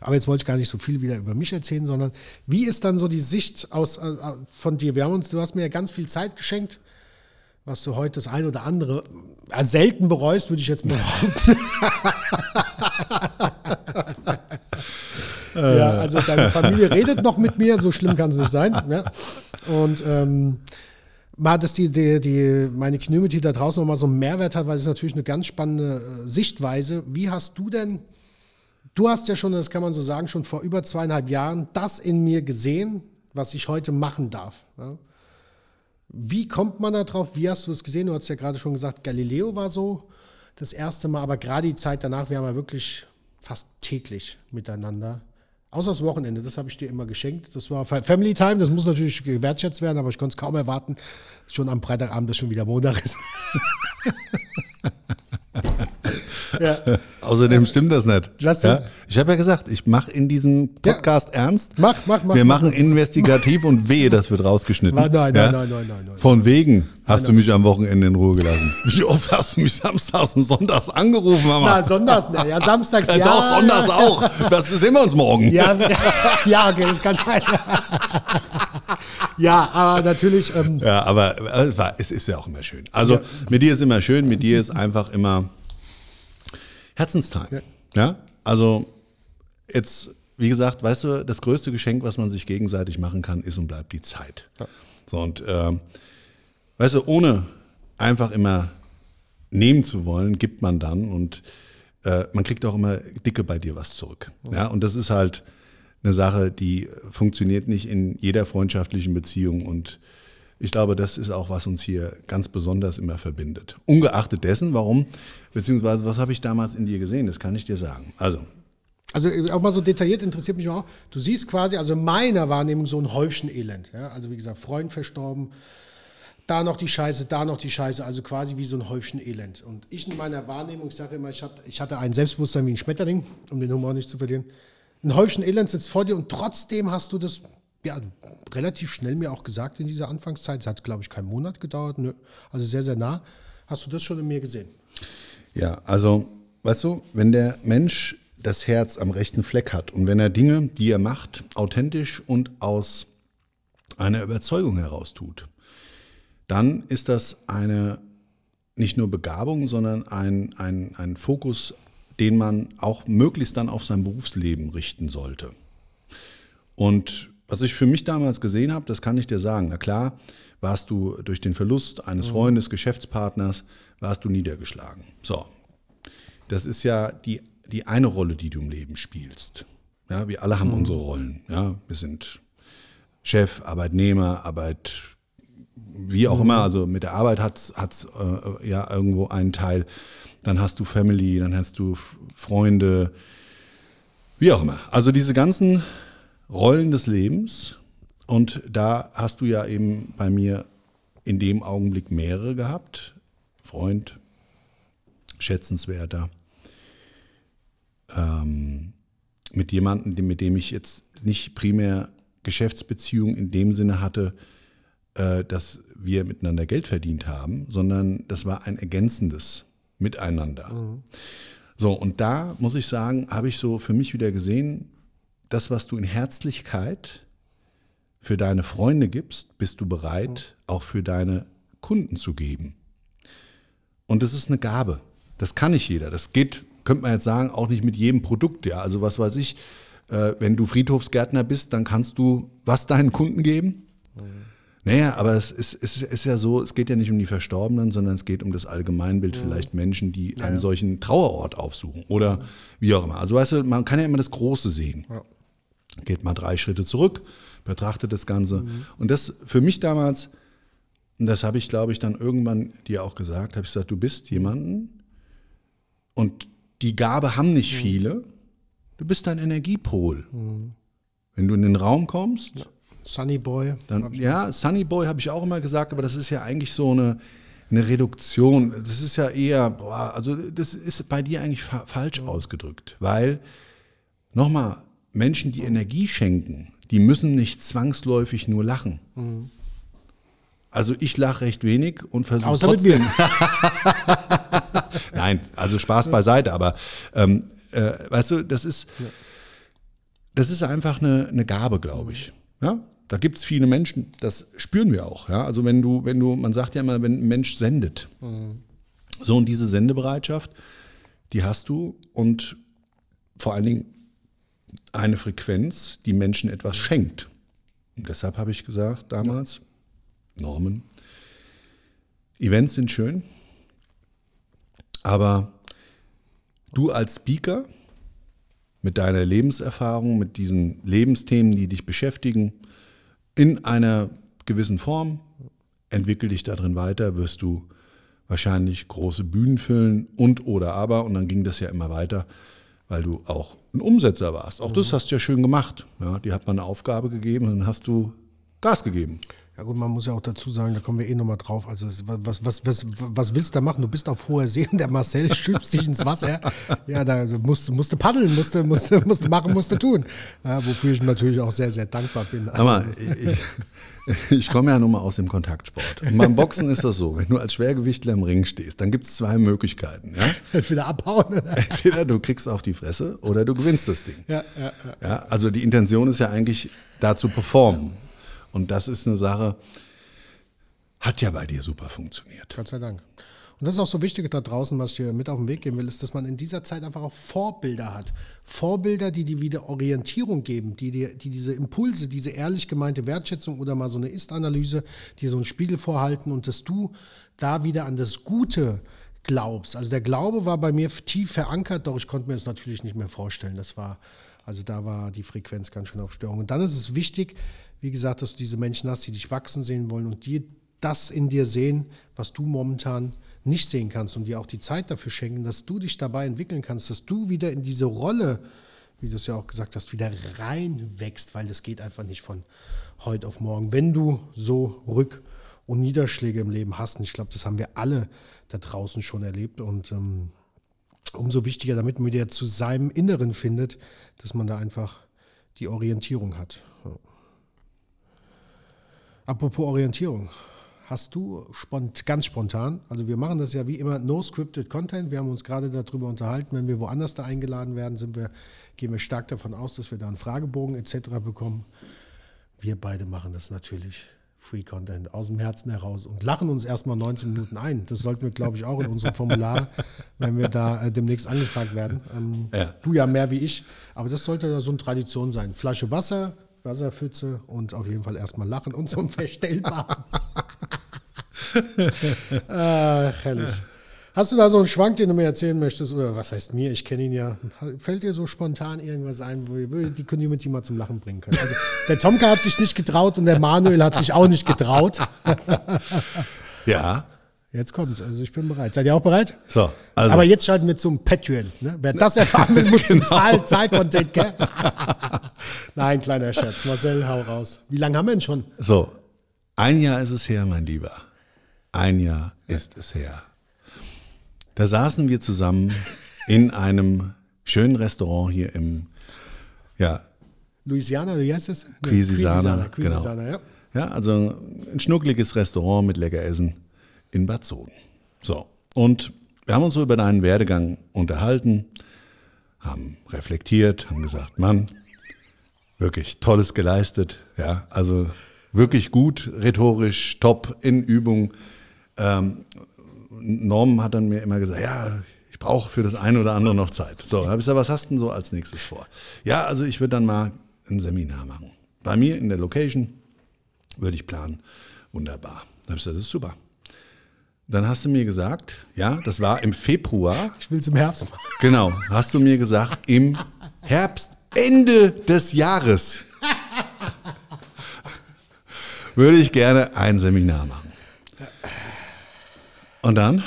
Aber jetzt wollte ich gar nicht so viel wieder über mich erzählen, sondern wie ist dann so die Sicht aus, äh, von dir? Wir haben uns, du hast mir ja ganz viel Zeit geschenkt was du heute das ein oder andere äh, selten bereust, würde ich jetzt mal behaupten. <laughs> ja, also deine Familie redet noch mit mir, so schlimm kann es nicht sein. Ne? Und ähm, mal, dass die, die, die, meine Community da draußen nochmal so einen Mehrwert hat, weil es natürlich eine ganz spannende äh, Sichtweise. Wie hast du denn, du hast ja schon, das kann man so sagen, schon vor über zweieinhalb Jahren das in mir gesehen, was ich heute machen darf. Ne? Wie kommt man da drauf? Wie hast du es gesehen? Du hast ja gerade schon gesagt, Galileo war so das erste Mal, aber gerade die Zeit danach, wir haben ja wirklich fast täglich miteinander Außer das Wochenende, das habe ich dir immer geschenkt. Das war Family Time, das muss natürlich gewertschätzt werden, aber ich konnte es kaum erwarten, schon am Freitagabend, dass schon wieder Montag ist. <laughs>
ja. <laughs> Außerdem stimmt das nicht.
Was
ja? Ich habe ja gesagt, ich mache in diesem Podcast
ja.
ernst.
Mach, mach, mach.
Wir
mach,
machen investigativ und wehe, das wird rausgeschnitten.
Nein, nein,
ja?
nein, nein, nein, nein,
Von wegen hast du mich am Wochenende in Ruhe gelassen. <laughs> Wie oft hast du mich samstags und sonntags angerufen, Mama?
Na, sonntags, ne? ja, samstags, <laughs> ja.
Doch, sonntags auch. Das sehen wir uns morgen.
Ja, ja, okay, das kann sein. ja, aber natürlich. Ähm,
ja, aber es ist ja auch immer schön. Also mit dir ist immer schön, mit dir ist einfach immer Herzensteil. Ja. ja. Also jetzt, wie gesagt, weißt du, das größte Geschenk, was man sich gegenseitig machen kann, ist und bleibt die Zeit. Ja. So und ähm, weißt du, ohne einfach immer nehmen zu wollen, gibt man dann und äh, man kriegt auch immer dicke bei dir was zurück. Ja. ja, und das ist halt eine Sache, die funktioniert nicht in jeder freundschaftlichen Beziehung und ich glaube, das ist auch, was uns hier ganz besonders immer verbindet. Ungeachtet dessen, warum, beziehungsweise was habe ich damals in dir gesehen, das kann ich dir sagen. Also.
Also auch mal so detailliert interessiert mich auch. Du siehst quasi, also in meiner Wahrnehmung so ein Häufchen Elend. Ja? Also wie gesagt, Freund verstorben, da noch die Scheiße, da noch die Scheiße, also quasi wie so ein Häufchen Elend. Und ich in meiner Wahrnehmung, ich sage immer, ich hatte, ich hatte ein Selbstbewusstsein wie ein Schmetterling, um den Humor nicht zu verlieren. Ein Häufchen Elend sitzt vor dir und trotzdem hast du das ja, relativ schnell mir auch gesagt in dieser Anfangszeit. Es hat, glaube ich, keinen Monat gedauert, ne? also sehr, sehr nah. Hast du das schon in mir gesehen?
Ja, also, weißt du, wenn der Mensch das Herz am rechten Fleck hat und wenn er Dinge, die er macht, authentisch und aus einer Überzeugung heraus tut, dann ist das eine nicht nur Begabung, sondern ein, ein, ein Fokus, den man auch möglichst dann auf sein Berufsleben richten sollte. Und was ich für mich damals gesehen habe, das kann ich dir sagen. Na klar, warst du durch den Verlust eines mhm. Freundes, Geschäftspartners, warst du niedergeschlagen. So, das ist ja die, die eine Rolle, die du im Leben spielst. Ja, wir alle haben mhm. unsere Rollen. Ja, wir sind Chef, Arbeitnehmer, Arbeit, wie auch mhm. immer. Also mit der Arbeit hat es äh, ja irgendwo einen Teil. Dann hast du Family, dann hast du Freunde, wie auch immer. Also diese ganzen Rollen des Lebens. Und da hast du ja eben bei mir in dem Augenblick mehrere gehabt. Freund, schätzenswerter. Ähm, mit jemandem, mit dem ich jetzt nicht primär Geschäftsbeziehungen in dem Sinne hatte, äh, dass wir miteinander Geld verdient haben, sondern das war ein ergänzendes Miteinander. Mhm. So, und da muss ich sagen, habe ich so für mich wieder gesehen, das, was du in Herzlichkeit für deine Freunde gibst, bist du bereit, auch für deine Kunden zu geben. Und das ist eine Gabe. Das kann nicht jeder. Das geht, könnte man jetzt sagen, auch nicht mit jedem Produkt. Ja, also was weiß ich, äh, wenn du Friedhofsgärtner bist, dann kannst du was deinen Kunden geben? Mhm. Naja, aber es ist, es ist ja so, es geht ja nicht um die Verstorbenen, sondern es geht um das Allgemeinbild, mhm. vielleicht Menschen, die ja, einen solchen Trauerort aufsuchen oder wie auch immer. Also weißt du, man kann ja immer das Große sehen. Ja geht mal drei Schritte zurück, betrachtet das Ganze. Mhm. Und das für mich damals, das habe ich, glaube ich, dann irgendwann dir auch gesagt, habe ich gesagt, du bist jemanden und die Gabe haben nicht mhm. viele, du bist ein Energiepol. Mhm. Wenn du in den Raum kommst. Ja.
Sunny Boy.
Dann, ja, Sunny Boy habe ich auch immer gesagt, aber das ist ja eigentlich so eine, eine Reduktion. Das ist ja eher, boah, also das ist bei dir eigentlich fa falsch mhm. ausgedrückt, weil, nochmal, Menschen, die Energie schenken, die müssen nicht zwangsläufig nur lachen. Mhm. Also ich lache recht wenig und versuche trotzdem. <laughs> Nein, also Spaß beiseite, aber ähm, äh, weißt du, das ist, das ist einfach eine, eine Gabe, glaube ich. Ja? Da gibt es viele Menschen, das spüren wir auch. Ja? Also wenn du, wenn du, man sagt ja immer, wenn ein Mensch sendet. Mhm. So, und diese Sendebereitschaft, die hast du und vor allen Dingen eine Frequenz, die Menschen etwas schenkt. Und deshalb habe ich gesagt damals, Norman, Events sind schön, aber du als Speaker mit deiner Lebenserfahrung, mit diesen Lebensthemen, die dich beschäftigen, in einer gewissen Form, entwickel dich darin weiter, wirst du wahrscheinlich große Bühnen füllen und oder aber, und dann ging das ja immer weiter, weil du auch ein Umsetzer warst. Auch das hast du ja schön gemacht. Ja, die hat man eine Aufgabe gegeben und dann hast du Gas gegeben.
Ja gut, man muss ja auch dazu sagen, da kommen wir eh nochmal drauf. Also was, was, was, was willst du da machen? Du bist auf hoher See und der Marcel <laughs> stülpst dich ins Wasser. Ja, da musst, musst du paddeln, musst du, musst, musst machen, musst du tun. Ja, wofür ich natürlich auch sehr, sehr dankbar bin. Also,
Aber ich, <laughs> ich komme ja nun mal aus dem Kontaktsport. Und beim Boxen ist das so, wenn du als Schwergewichtler im Ring stehst, dann gibt es zwei Möglichkeiten. Ja? <laughs>
entweder abhauen.
Entweder du kriegst auf die Fresse oder du gewinnst das Ding.
Ja, ja, ja.
Ja, also die Intention ist ja eigentlich da zu performen. Und das ist eine Sache, hat ja bei dir super funktioniert.
Gott sei Dank. Und das ist auch so wichtig da draußen, was ich dir mit auf den Weg geben will, ist, dass man in dieser Zeit einfach auch Vorbilder hat. Vorbilder, die dir wieder Orientierung geben, die dir, die diese Impulse, diese ehrlich gemeinte Wertschätzung oder mal so eine Ist-Analyse, dir so einen Spiegel vorhalten und dass du da wieder an das Gute glaubst. Also der Glaube war bei mir tief verankert, doch ich konnte mir das natürlich nicht mehr vorstellen. Das war, also da war die Frequenz ganz schön auf Störung. Und dann ist es wichtig, wie gesagt, dass du diese Menschen hast, die dich wachsen sehen wollen und die das in dir sehen, was du momentan nicht sehen kannst und dir auch die Zeit dafür schenken, dass du dich dabei entwickeln kannst, dass du wieder in diese Rolle, wie du es ja auch gesagt hast, wieder reinwächst, weil das geht einfach nicht von heute auf morgen. Wenn du so Rück- und Niederschläge im Leben hast, und ich glaube, das haben wir alle da draußen schon erlebt und ähm, umso wichtiger, damit man wieder zu seinem Inneren findet, dass man da einfach die Orientierung hat. Ja. Apropos Orientierung. Hast du spont ganz spontan, also wir machen das ja wie immer no scripted Content, wir haben uns gerade darüber unterhalten, wenn wir woanders da eingeladen werden, sind wir, gehen wir stark davon aus, dass wir da einen Fragebogen etc. bekommen. Wir beide machen das natürlich Free Content aus dem Herzen heraus und lachen uns erstmal 19 Minuten ein. Das sollten wir, glaube ich, auch in unserem Formular, <laughs> wenn wir da äh, demnächst angefragt werden. Ähm,
Ja.
Du ja mehr wie ich, aber das sollte da so eine Tradition sein. Flasche Wasser, Wasserpfütze und auf jeden Fall erstmal lachen und so ein verstellbaren. <laughs> Ach, herrlich. Hast du da so einen Schwank, den du mir erzählen möchtest? Oder was heißt mir? Ich kenne ihn ja. Fällt dir so spontan irgendwas ein, wo wir die Community mal zum Lachen bringen können? Also, der Tomka hat sich nicht getraut und der Manuel hat sich auch nicht getraut.
Ja,
Jetzt kommt's. Also ich bin bereit. Seid ihr auch bereit?
so. Also,
Aber jetzt schalten wir zum Patreon. Ne? Wer das erfahren will, muss <laughs> zum Zahl, Zahlcontent, gell? <laughs> Nein, kleiner Scherz. Marcel, hau raus. Wie lange haben wir denn schon?
so, ein Jahr ist es her, mein Lieber. Ein Jahr ist es her. Da saßen wir zusammen in einem schönen Restaurant hier im, ja,
Louisiana, wie heißt das? Nee,
Quisisana,
Quisisana,
genau.
ja.
Ja, also ein schnuckliges Restaurant mit lecker Essen in Bad Soden. So, und wir haben uns so über deinen Werdegang unterhalten, haben reflektiert, haben gesagt, Mann, wirklich Tolles geleistet, ja, also wirklich gut, rhetorisch, top, in Übung. Ähm, Norm hat dann mir immer gesagt, ja, ich brauche für das eine oder andere noch Zeit. So, dann habe ich gesagt, was hast du denn so als nächstes vor? Ja, also ich würde dann mal ein Seminar machen. Bei mir in der Location würde ich planen. Wunderbar. Dann habe ich gesagt, das ist super. Dann hast du mir gesagt, ja, das war im Februar,
Ich will es im Herbst machen.
genau, hast du mir gesagt, im Herbst, Ende des Jahres, würde ich gerne ein Seminar machen. Und dann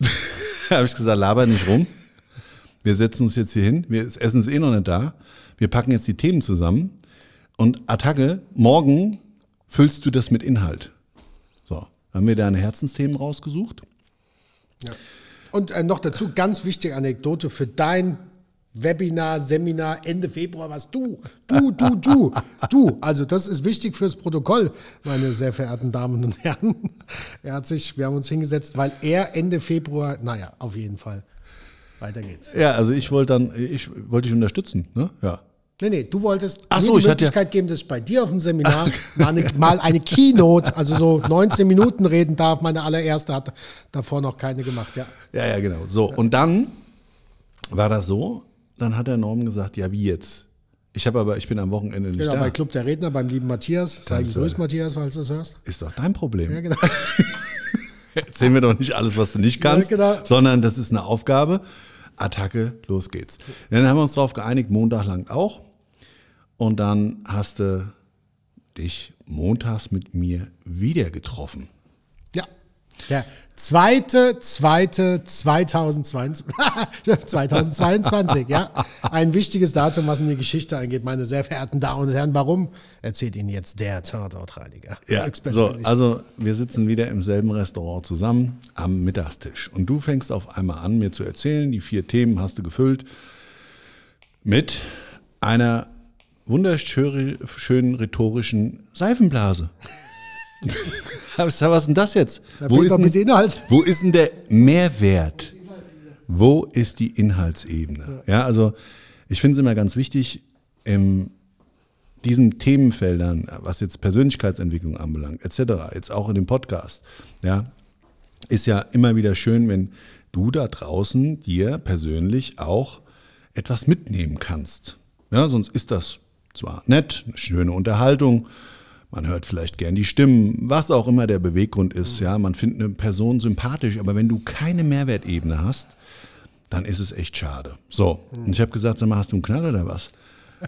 <laughs> habe ich gesagt, laber nicht rum. Wir setzen uns jetzt hier hin. Wir, das Essen ist eh noch nicht da. Wir packen jetzt die Themen zusammen. Und Attacke, morgen füllst du das mit Inhalt. Haben wir deine Herzensthemen rausgesucht.
Und äh, noch dazu, ganz wichtige Anekdote für dein Webinar, Seminar Ende Februar, was du, du, du, du, du. Also das ist wichtig fürs Protokoll, meine sehr verehrten Damen und Herren. Er hat sich, wir haben uns hingesetzt, weil er Ende Februar, naja, auf jeden Fall. Weiter geht's.
Ja, also ich wollte dann, ich wollte dich unterstützen, ne? Ja.
Nee, nee, du wolltest
Ach
mir
so,
die
ich hatte ja-
Möglichkeit geben, dass ich bei dir auf dem Seminar mal eine, mal eine Keynote, also so 19 Minuten reden darf. Meine allererste hat davor noch keine gemacht, ja.
Ja, ja, genau. So, und dann war das so, dann hat der Norm gesagt, ja, wie jetzt? Ich habe aber, ich bin am Wochenende nicht
Genau,
da.
bei Club der Redner, beim lieben Matthias. Sei gegrüßt, Matthias, falls du das hörst.
Ist doch dein Problem.
Ja, genau. <laughs>
Erzähl mir doch nicht alles, was du nicht kannst,
Ja, genau.
sondern das ist eine Aufgabe. Attacke, los geht's. Dann haben wir uns darauf geeinigt, Montag lang auch. Und dann hast du dich montags mit mir wieder getroffen.
Ja, Der zweite, zweite, 2022, 2022, <laughs> ja. Ein wichtiges Datum, was in die Geschichte eingeht, meine sehr verehrten Damen und Herren. Warum? Erzählt Ihnen jetzt der Tatortreiniger.
Ja, <laughs> so, also wir sitzen wieder im selben Restaurant zusammen am Mittagstisch. Und du fängst auf einmal an, mir zu erzählen, die vier Themen hast du gefüllt mit einer wunderschönen rhetorischen Seifenblase. <laughs> was, ist denn das jetzt? Wo ist denn, Inhalt. wo ist denn der Mehrwert? Wo ist die Inhaltsebene? Ja, also ich finde es immer ganz wichtig, in diesen Themenfeldern, was jetzt Persönlichkeitsentwicklung anbelangt, etc., jetzt auch in dem Podcast, ja, ist ja immer wieder schön, wenn du da draußen dir persönlich auch etwas mitnehmen kannst. Ja, sonst ist das zwar nett, eine schöne Unterhaltung, man hört vielleicht gern die Stimmen, was auch immer der Beweggrund ist, ja, man findet eine Person sympathisch, aber wenn du keine Mehrwertebene hast, dann ist es echt schade. So, und ich habe gesagt, sag mal, hast du einen Knall oder was?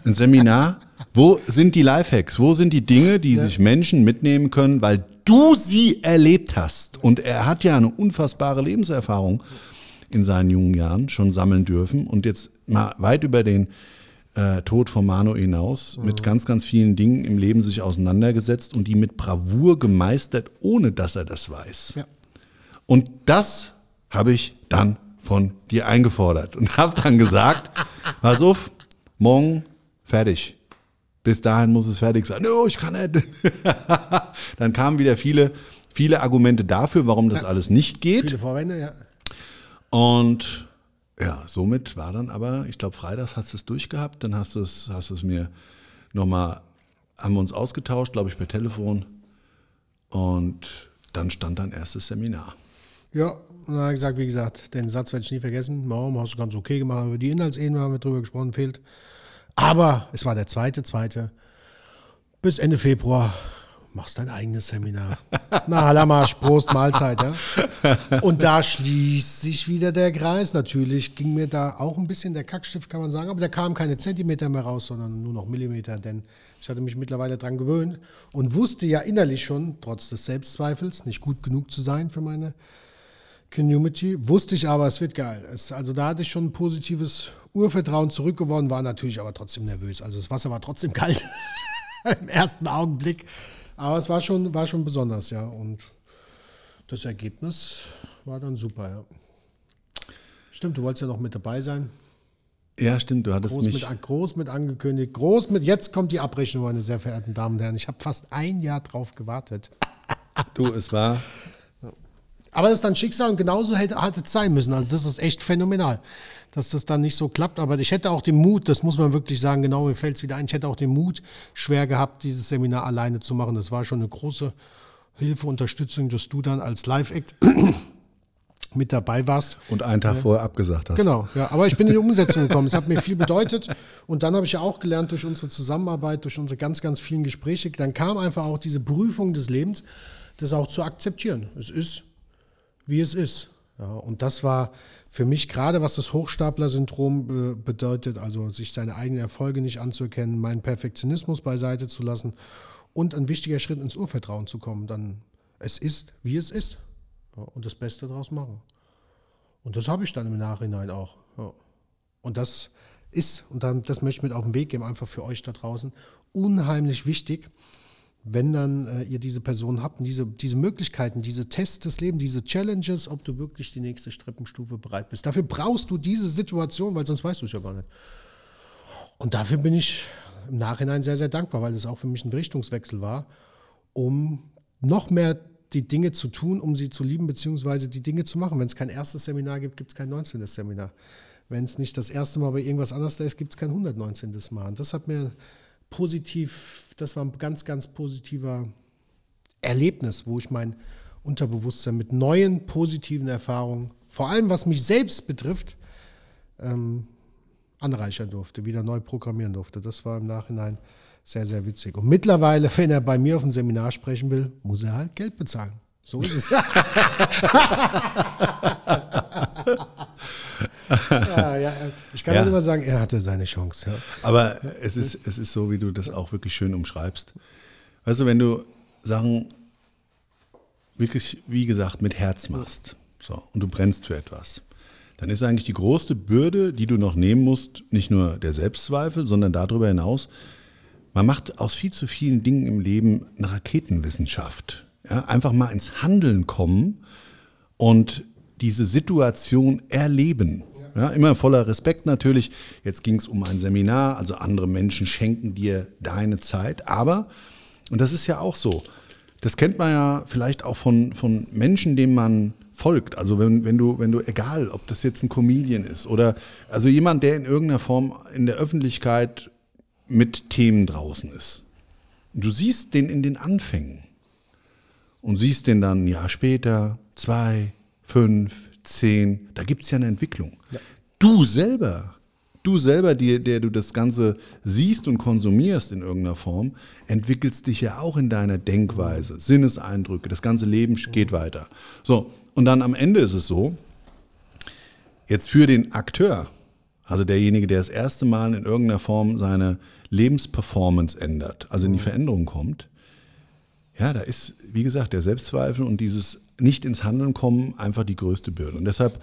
Ein Seminar, <laughs> wo sind die Lifehacks? Wo sind die Dinge, die sich Menschen mitnehmen können, weil du sie erlebt hast? Und er hat ja eine unfassbare Lebenserfahrung in seinen jungen Jahren schon sammeln dürfen und jetzt mal weit über den äh, Tod von Mano hinaus mhm. mit ganz, ganz vielen Dingen im Leben sich auseinandergesetzt und die mit Bravour gemeistert, ohne dass er das weiß. Ja. Und das habe ich dann von dir eingefordert und habe dann gesagt, <laughs> pass auf, morgen fertig. Bis dahin muss es fertig sein. No, ich kann nicht. <laughs> dann kamen wieder viele, viele Argumente dafür, warum das ja. alles nicht geht. Viele Vorwände, ja. Und ja, somit war dann aber, ich glaube, freitags hast du es durchgehabt, dann hast du es, hast es mir nochmal, haben wir uns ausgetauscht, glaube ich, per Telefon. Und dann stand dein erstes Seminar.
Ja, und dann gesagt, wie gesagt, den Satz werde ich nie vergessen. Warum hast du ganz okay gemacht, über die Inhaltsebene haben wir drüber gesprochen, fehlt. Aber es war der zweite, zweite. Bis Ende Februar machst dein eigenes Seminar. <laughs> Na, Halamasch, Prost, Mahlzeit, ja. Und da schließt sich wieder der Kreis. Natürlich ging mir da auch ein bisschen der Kackstift, kann man sagen, aber da kamen keine Zentimeter mehr raus, sondern nur noch Millimeter, denn ich hatte mich mittlerweile dran gewöhnt und wusste ja innerlich schon, trotz des Selbstzweifels, nicht gut genug zu sein für meine Community, wusste ich aber, es wird geil. Es, also da hatte ich schon ein positives Urvertrauen zurückgewonnen, war natürlich aber trotzdem nervös. Also das Wasser war trotzdem <laughs> kalt im ersten Augenblick. Aber es war schon, war schon besonders, ja. Und das Ergebnis war dann super, ja. Stimmt, du wolltest ja noch mit dabei sein.
Ja, stimmt, du hattest
groß
mich...
Mit, groß mit angekündigt, groß mit... Jetzt kommt die Abrechnung, meine sehr verehrten Damen und Herren. Ich habe fast ein Jahr drauf gewartet.
Du, es war
aber das ist dann Schicksal und genauso hätte, hätte es sein müssen. Also das ist echt phänomenal, dass das dann nicht so klappt. Aber ich hätte auch den Mut, das muss man wirklich sagen, genau mir fällt es wieder ein, ich hätte auch den Mut schwer gehabt, dieses Seminar alleine zu machen. Das war schon eine große Hilfe, Unterstützung, dass du dann als Live-Act <coughs> mit dabei warst.
Und einen Tag äh, vorher abgesagt hast.
Genau, ja. Aber ich bin in die <laughs> Umsetzung gekommen. Es hat mir viel bedeutet. Und dann habe ich ja auch gelernt durch unsere Zusammenarbeit, durch unsere ganz, ganz vielen Gespräche. Dann kam einfach auch diese Prüfung des Lebens, das auch zu akzeptieren. Es ist wie es ist. Ja, und das war für mich gerade, was das Hochstapler-Syndrom be bedeutet, also sich seine eigenen Erfolge nicht anzuerkennen, meinen Perfektionismus beiseite zu lassen und ein wichtiger Schritt ins Urvertrauen zu kommen. Dann es ist, wie es ist. Ja, und das Beste daraus machen. Und das habe ich dann im Nachhinein auch. Ja. Und das ist, und dann, das möchte ich mit auf den Weg geben, einfach für euch da draußen, unheimlich wichtig, wenn dann äh, ihr diese Person habt und diese, diese Möglichkeiten, diese Tests des Lebens, diese Challenges, ob du wirklich die nächste Treppenstufe bereit bist. Dafür brauchst du diese Situation, weil sonst weißt du es ja gar nicht. Und dafür bin ich im Nachhinein sehr, sehr dankbar, weil es auch für mich ein Richtungswechsel war, um noch mehr die Dinge zu tun, um sie zu lieben, beziehungsweise die Dinge zu machen. Wenn es kein erstes Seminar gibt, gibt es kein 19. Seminar. Wenn es nicht das erste Mal bei irgendwas anders da ist, gibt es kein 119. Mal. Und das hat mir positiv, das war ein ganz, ganz positiver Erlebnis, wo ich mein Unterbewusstsein mit neuen positiven Erfahrungen, vor allem was mich selbst betrifft, ähm, anreichern durfte, wieder neu programmieren durfte. Das war im Nachhinein sehr, sehr witzig. Und mittlerweile, wenn er bei mir auf ein Seminar sprechen will, muss er halt Geld bezahlen. So ist es. <laughs> ja, ja, ich kann ja. immer sagen, er hatte seine Chance. Ja.
Aber es ist, es ist so, wie du das auch wirklich schön umschreibst. Weißt du, wenn du Sachen wirklich, wie gesagt, mit Herz machst so, und du brennst für etwas, dann ist eigentlich die größte Bürde, die du noch nehmen musst, nicht nur der Selbstzweifel, sondern darüber hinaus, man macht aus viel zu vielen Dingen im Leben eine Raketenwissenschaft. Ja, einfach mal ins Handeln kommen und diese Situation erleben. Ja, immer voller Respekt natürlich. Jetzt ging es um ein Seminar, also andere Menschen schenken dir deine Zeit. Aber, und das ist ja auch so, das kennt man ja vielleicht auch von, von Menschen, denen man folgt. Also wenn, wenn du, wenn du, egal, ob das jetzt ein Comedian ist oder also jemand, der in irgendeiner Form in der Öffentlichkeit mit Themen draußen ist. Du siehst den in den Anfängen und siehst den dann ein Jahr später, zwei, fünf, zehn, da gibt es ja eine Entwicklung. Ja. Du selber, du selber, die, der du das Ganze siehst und konsumierst in irgendeiner Form, entwickelst dich ja auch in deiner Denkweise, Sinneseindrücke, das ganze Leben geht weiter. So, und dann am Ende ist es so, jetzt für den Akteur, also derjenige, der das erste Mal in irgendeiner Form seine Lebensperformance ändert, also in die Veränderung kommt, ja, da ist, wie gesagt, der Selbstzweifel und dieses nicht ins Handeln kommen einfach die größte Bürde. Und deshalb,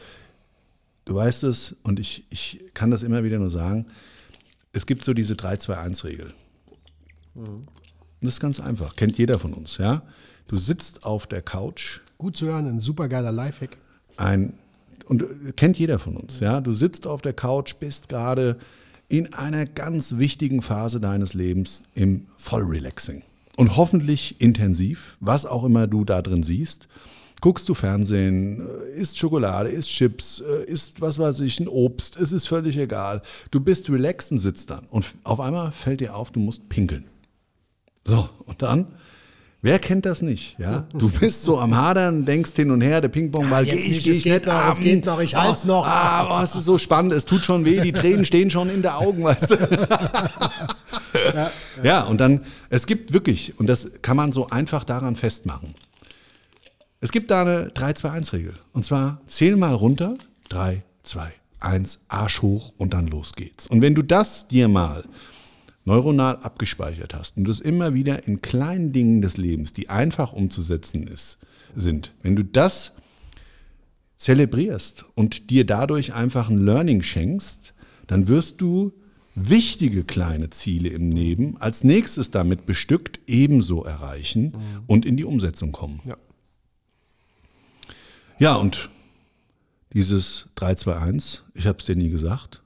du weißt es, und ich, ich kann das immer wieder nur sagen, es gibt so diese 3-2-1-Regel. Mhm. Und das ist ganz einfach, kennt jeder von uns, ja. Du sitzt auf der Couch.
Gut zu hören, ein supergeiler Lifehack.
Ein, und kennt jeder von uns, ja. Du sitzt auf der Couch, bist gerade in einer ganz wichtigen Phase deines Lebens im Vollrelaxing. Und hoffentlich intensiv, was auch immer du da drin siehst. Guckst du Fernsehen, äh, isst Schokolade, isst Chips, äh, isst was weiß ich, ein Obst, es ist völlig egal. Du bist relaxed und sitzt dann. Und auf einmal fällt dir auf, du musst pinkeln. So, und dann Wer kennt das nicht? Ja, du bist so am Hadern, denkst hin und her, der Pingpongball,
ja, geh ich, geh ich nicht, noch, ah, es geht noch, ich halt's noch.
Ah, oh, es ist so spannend, es tut schon weh, die Tränen stehen schon in den Augen, weißt du. ja, <laughs> ja, und dann, es gibt wirklich, und das kann man so einfach daran festmachen. Es gibt da eine 3-2-1-Regel. Und zwar zähl mal runter, 3, 2, 1, Arsch hoch und dann los geht's. Und wenn du das dir mal neuronal abgespeichert hast und das immer wieder in kleinen Dingen des Lebens, die einfach umzusetzen ist, sind, wenn du das zelebrierst und dir dadurch einfach ein Learning schenkst, dann wirst du wichtige kleine Ziele im Leben als nächstes damit bestückt ebenso erreichen und in die Umsetzung kommen. Ja, ja und dieses 321, ich habe es dir nie gesagt,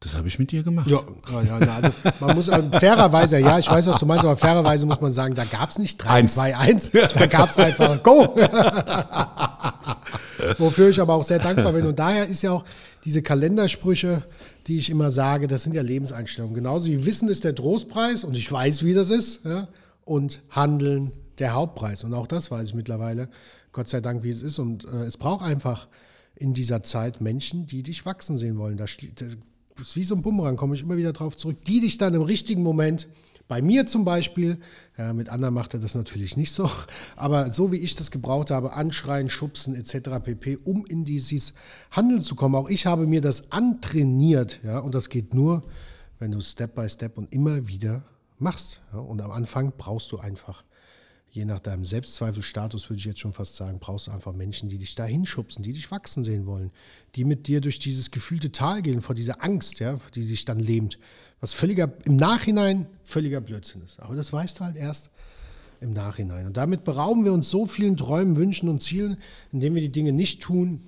das habe ich mit dir gemacht.
Ja, ja, ja also man muss äh, fairerweise, ja, ich weiß, was du meinst, aber fairerweise muss man sagen, da gab es nicht 3, 2, 1, da gab es einfach Go. <laughs> Wofür ich aber auch sehr dankbar bin. Und daher ist ja auch diese Kalendersprüche, die ich immer sage, das sind ja Lebenseinstellungen. Genauso wie Wissen ist der Trostpreis und ich weiß, wie das ist. Ja? Und Handeln der Hauptpreis. Und auch das weiß ich mittlerweile, Gott sei Dank, wie es ist. Und äh, es braucht einfach in dieser Zeit Menschen, die dich wachsen sehen wollen. Da ist wie so ein Bumerang, komme ich immer wieder drauf zurück, die dich dann im richtigen Moment, bei mir zum Beispiel, ja, mit anderen macht er das natürlich nicht so, <laughs> aber so wie ich das gebraucht habe, anschreien, schubsen etc. pp, um in dieses Handeln zu kommen. Auch ich habe mir das antrainiert, ja, und das geht nur, wenn du Step by Step und immer wieder machst. Ja, und am Anfang brauchst du einfach je nach deinem Selbstzweifelstatus würde ich jetzt schon fast sagen, brauchst du einfach Menschen, die dich da hinschubsen, die dich wachsen sehen wollen, die mit dir durch dieses gefühlte Tal gehen, vor dieser Angst, ja, die sich dann lähmt, was völliger, im Nachhinein völliger Blödsinn ist. Aber das weißt du halt erst im Nachhinein. Und damit berauben wir uns so vielen Träumen, Wünschen und Zielen, indem wir die Dinge nicht tun,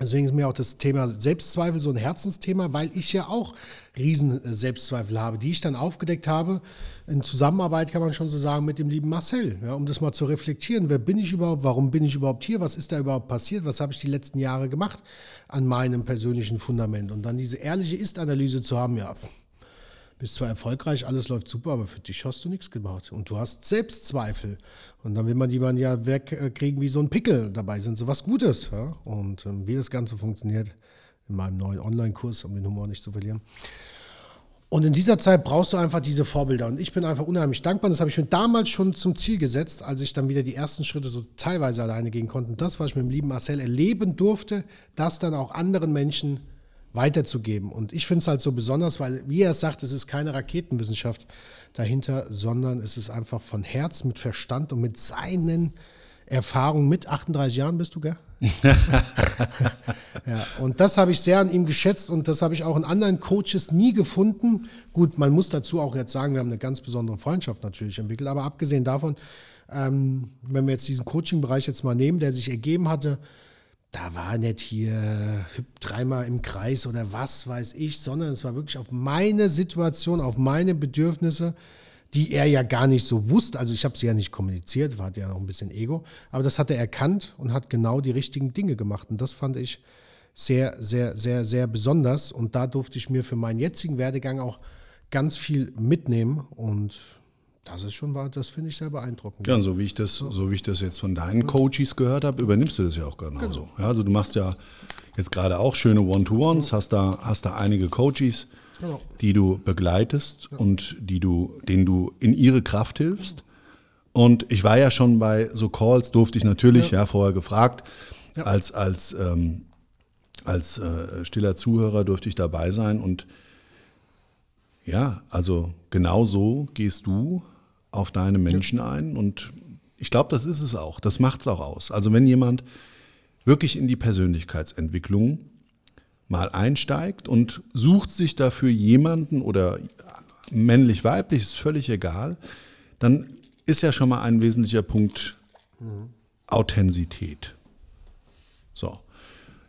Deswegen ist mir auch das Thema Selbstzweifel so ein Herzensthema, weil ich ja auch riesen Selbstzweifel habe, die ich dann aufgedeckt habe, in Zusammenarbeit kann man schon so sagen mit dem lieben Marcel, ja, um das mal zu reflektieren. Wer bin ich überhaupt? Warum bin ich überhaupt hier? Was ist da überhaupt passiert? Was habe ich die letzten Jahre gemacht an meinem persönlichen Fundament? Und dann diese ehrliche Ist-Analyse zu haben, ja, bist zwar erfolgreich, alles läuft super, aber für dich hast du nichts gemacht. Und du hast Selbstzweifel. Und dann will man die man ja wegkriegen wie so ein Pickel. Dabei sind sie was Gutes. Ja? Und ähm, wie das Ganze funktioniert, in meinem neuen Online-Kurs, um den Humor nicht zu verlieren. Und in dieser Zeit brauchst du einfach diese Vorbilder. Und ich bin einfach unheimlich dankbar. Das habe ich mir damals schon zum Ziel gesetzt, als ich dann wieder die ersten Schritte so teilweise alleine gehen konnte. Und das, was ich mit dem lieben Marcel erleben durfte, das dann auch anderen Menschen weiterzugeben. Und ich finde es halt so besonders, weil, wie er sagt, es ist keine Raketenwissenschaft dahinter, sondern es ist einfach von Herz, mit Verstand und mit seinen Erfahrung mit 38 Jahren bist du, gell? <laughs> ja, und das habe ich sehr an ihm geschätzt und das habe ich auch in anderen Coaches nie gefunden. Gut, man muss dazu auch jetzt sagen, wir haben eine ganz besondere Freundschaft natürlich entwickelt, aber abgesehen davon, ähm, wenn wir jetzt diesen Coaching-Bereich jetzt mal nehmen, der sich ergeben hatte, da war nicht hier dreimal im Kreis oder was weiß ich, sondern es war wirklich auf meine Situation, auf meine Bedürfnisse, die er ja gar nicht so wusste. Also ich habe sie ja nicht kommuniziert, war ja noch ein bisschen Ego, aber das hat er erkannt und hat genau die richtigen Dinge gemacht. Und das fand ich sehr, sehr, sehr, sehr besonders. Und da durfte ich mir für meinen jetzigen Werdegang auch ganz viel mitnehmen und das ist schon wahr, das finde ich sehr beeindruckend.
Ja, und so wie ich das, so wie ich das jetzt von deinen Coaches gehört habe, übernimmst du das ja auch genauso. Genau. Ja, also du machst ja jetzt gerade auch schöne One-to-Ones, hast da, hast da einige Coaches, genau. die du begleitest ja. und die du, denen du in ihre Kraft hilfst. Und ich war ja schon bei so Calls, durfte ich natürlich, ja, ja vorher gefragt, ja. als, als, ähm, als äh, stiller Zuhörer durfte ich dabei sein und ja, also genau so gehst du auf deine Menschen ja. ein. Und ich glaube, das ist es auch. Das macht es auch aus. Also wenn jemand wirklich in die Persönlichkeitsentwicklung mal einsteigt und sucht sich dafür jemanden oder männlich, weiblich, ist völlig egal, dann ist ja schon mal ein wesentlicher Punkt mhm. Authentizität. So.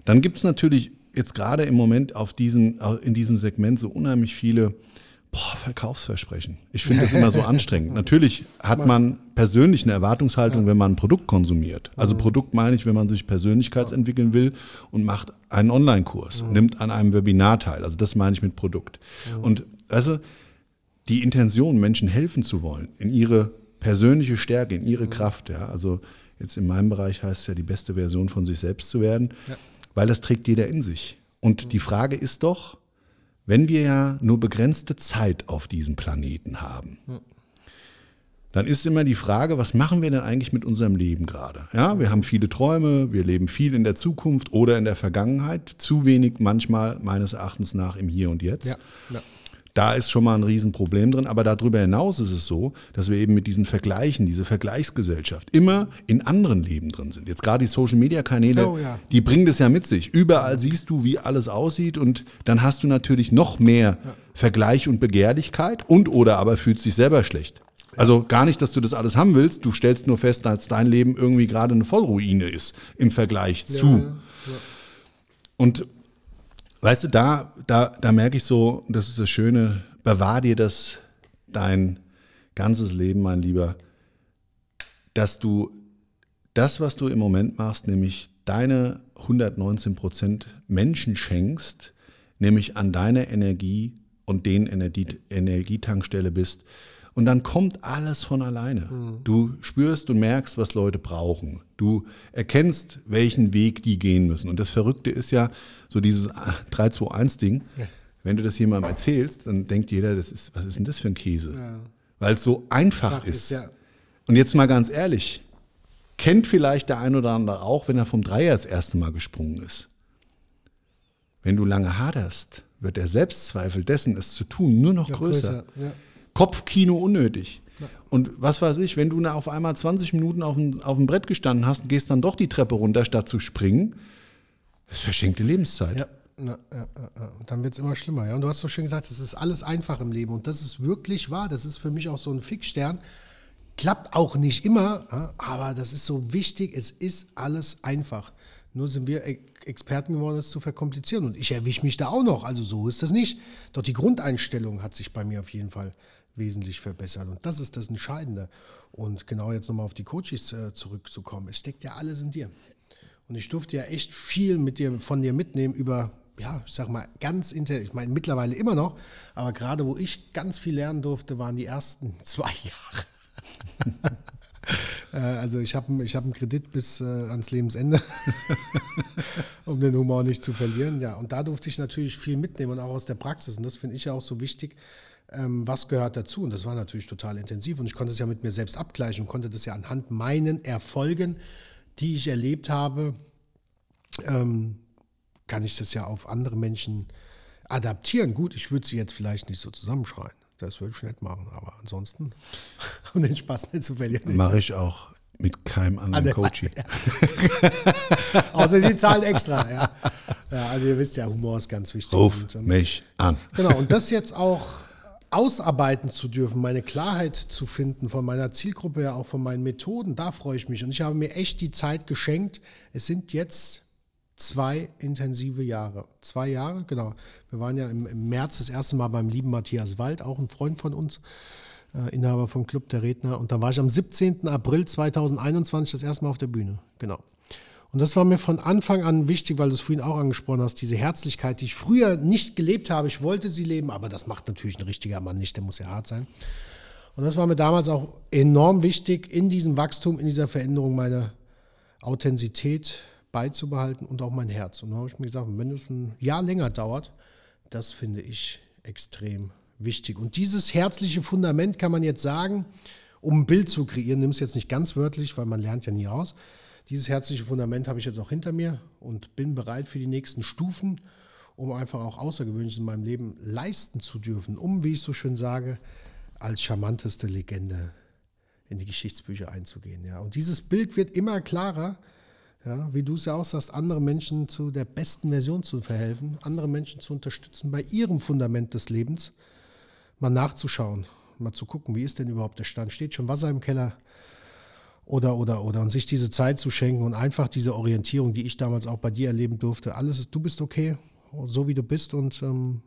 Dann gibt es natürlich jetzt gerade im Moment auf diesen, in diesem Segment so unheimlich viele Boah, Verkaufsversprechen. Ich finde das immer so <laughs> anstrengend. Natürlich hat man persönlich eine Erwartungshaltung, wenn man ein Produkt konsumiert. Also Produkt meine ich, wenn man sich persönlichkeitsentwickeln will und macht einen Online-Kurs, nimmt an einem Webinar teil. Also das meine ich mit Produkt. Und also die Intention, Menschen helfen zu wollen, in ihre persönliche Stärke, in ihre Kraft. Ja, also jetzt in meinem Bereich heißt es ja, die beste Version von sich selbst zu werden, weil das trägt jeder in sich. Und die Frage ist doch, wenn wir ja nur begrenzte Zeit auf diesem Planeten haben, dann ist immer die Frage, was machen wir denn eigentlich mit unserem Leben gerade? Ja, wir haben viele Träume, wir leben viel in der Zukunft oder in der Vergangenheit, zu wenig manchmal meines Erachtens nach im Hier und Jetzt. Ja, ja. Da ist schon mal ein Riesenproblem drin. Aber darüber hinaus ist es so, dass wir eben mit diesen Vergleichen, diese Vergleichsgesellschaft immer in anderen Leben drin sind. Jetzt gerade die Social-Media-Kanäle, oh, ja. die bringen das ja mit sich. Überall siehst du, wie alles aussieht und dann hast du natürlich noch mehr ja. Vergleich und Begehrlichkeit und oder aber fühlst dich selber schlecht. Also gar nicht, dass du das alles haben willst, du stellst nur fest, dass dein Leben irgendwie gerade eine Vollruine ist im Vergleich zu. Ja, und Weißt du, da, da, da merke ich so, das ist das Schöne, bewahr dir das dein ganzes Leben, mein Lieber, dass du das, was du im Moment machst, nämlich deine 119 Prozent Menschen schenkst, nämlich an deiner Energie und den Energie, Energietankstelle bist, und dann kommt alles von alleine. Mhm. Du spürst und merkst, was Leute brauchen. Du erkennst, welchen Weg die gehen müssen. Und das Verrückte ist ja so dieses 3-2-1-Ding. Ja. Wenn du das jemandem erzählst, dann denkt jeder, das ist, was ist denn das für ein Käse? Ja. Weil es so einfach Ach, ist. ist ja. Und jetzt mal ganz ehrlich, kennt vielleicht der ein oder andere auch, wenn er vom Dreier das erste Mal gesprungen ist. Wenn du lange haderst, wird der Selbstzweifel dessen, es zu tun, nur noch größer. größer ja. Kopfkino unnötig. Ja. Und was weiß ich, wenn du auf einmal 20 Minuten auf dem, auf dem Brett gestanden hast und gehst dann doch die Treppe runter, statt zu springen, das ist verschenkte Lebenszeit.
Ja. Ja, ja, ja. Dann wird es immer schlimmer. Ja? Und du hast so schön gesagt, es ist alles einfach im Leben. Und das ist wirklich wahr. Das ist für mich auch so ein Fixstern. Klappt auch nicht immer, aber das ist so wichtig. Es ist alles einfach. Nur sind wir Experten geworden, es zu verkomplizieren. Und ich erwische mich da auch noch. Also so ist das nicht. Doch die Grundeinstellung hat sich bei mir auf jeden Fall wesentlich verbessert. Und das ist das Entscheidende. Und genau jetzt nochmal auf die Coaches äh, zurückzukommen. Es steckt ja alles in dir. Und ich durfte ja echt viel mit dir, von dir mitnehmen über, ja, ich sag mal, ganz inter, ich meine mittlerweile immer noch, aber gerade wo ich ganz viel lernen durfte, waren die ersten <laughs> zwei Jahre. <laughs> Äh, also ich habe ich hab einen Kredit bis äh, ans Lebensende, <laughs> um den Humor nicht zu verlieren. Ja, und da durfte ich natürlich viel mitnehmen und auch aus der Praxis. Und das finde ich ja auch so wichtig, ähm, was gehört dazu? Und das war natürlich total intensiv und ich konnte es ja mit mir selbst abgleichen und konnte das ja anhand meinen Erfolgen, die ich erlebt habe, ähm, kann ich das ja auf andere Menschen adaptieren. Gut, ich würde sie jetzt vielleicht nicht so zusammenschreien. Das würde ich nicht machen, aber ansonsten, <laughs> um den Spaß nicht zu verlieren.
Mache ich auch Mit keinem anderen Coach.
Ja. <laughs> Außer sie zahlen extra, ja. ja. Also ihr wisst ja, Humor ist ganz wichtig.
Ruf und, ähm, mich an.
Genau, und das jetzt auch ausarbeiten zu dürfen, meine Klarheit zu finden von meiner Zielgruppe, ja auch von meinen Methoden, da freue ich mich. Und ich habe mir echt die Zeit geschenkt. Es sind jetzt zwei intensive Jahre. Zwei Jahre, genau. Wir waren ja im, im März das erste Mal beim lieben Matthias Wald, auch ein Freund von uns, äh, Inhaber vom Club der Redner. Und da war ich am 17. April 2021 das erste Mal auf der Bühne. Genau. Und das war mir von Anfang an wichtig, weil du es vorhin auch angesprochen hast, diese Herzlichkeit, die ich früher nicht gelebt habe. Ich wollte sie leben, aber das macht natürlich ein richtiger Mann nicht, der muss ja hart sein. Und das war mir damals auch enorm wichtig, in diesem Wachstum, in dieser Veränderung meine Authentizität beizubehalten und auch mein Herz. Und da habe ich mir gesagt, wenn es ein Jahr länger dauert, das finde ich extrem wichtig. Und dieses herzliche Fundament kann man jetzt sagen, um ein Bild zu kreieren, nimm es jetzt nicht ganz wörtlich, weil man lernt ja nie aus, dieses herzliche Fundament habe ich jetzt auch hinter mir und bin bereit für die nächsten Stufen, um einfach auch Außergewöhnliches in meinem Leben leisten zu dürfen, um, wie ich so schön sage, als charmanteste Legende in die Geschichtsbücher einzugehen. Ja. Und dieses Bild wird immer klarer, ja, wie du es ja auch sagst, andere Menschen zu der besten Version zu verhelfen, andere Menschen zu unterstützen bei ihrem Fundament des Lebens, mal nachzuschauen, mal zu gucken, wie ist denn überhaupt der Stand? Steht schon Wasser im Keller? Oder, oder, oder. Und sich diese Zeit zu schenken und einfach diese Orientierung, die ich damals auch bei dir erleben durfte. Alles ist, du bist okay, so wie du bist und ähm,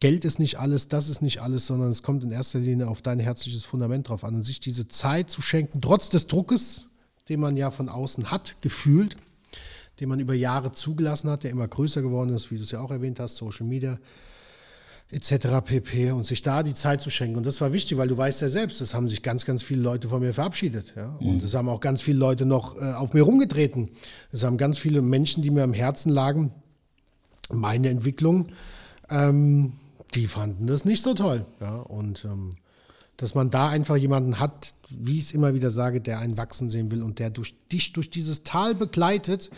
Geld ist nicht alles, das ist nicht alles, sondern es kommt in erster Linie auf dein herzliches Fundament drauf an. Und sich diese Zeit zu schenken, trotz des Druckes, den man ja von außen hat, gefühlt, den man über Jahre zugelassen hat, der immer größer geworden ist, wie du es ja auch erwähnt hast, Social Media, etc. pp. und sich da die Zeit zu schenken. Und das war wichtig, weil du weißt ja selbst, es haben sich ganz, ganz viele Leute von mir verabschiedet. Ja? Und mhm. es haben auch ganz viele Leute noch äh, auf mir rumgetreten. Es haben ganz viele Menschen, die mir am Herzen lagen, meine Entwicklung, ähm, die fanden das nicht so toll. Ja? Und ähm, dass man da einfach jemanden hat, wie ich es immer wieder sage, der einen wachsen sehen will und der durch dich durch dieses Tal begleitet,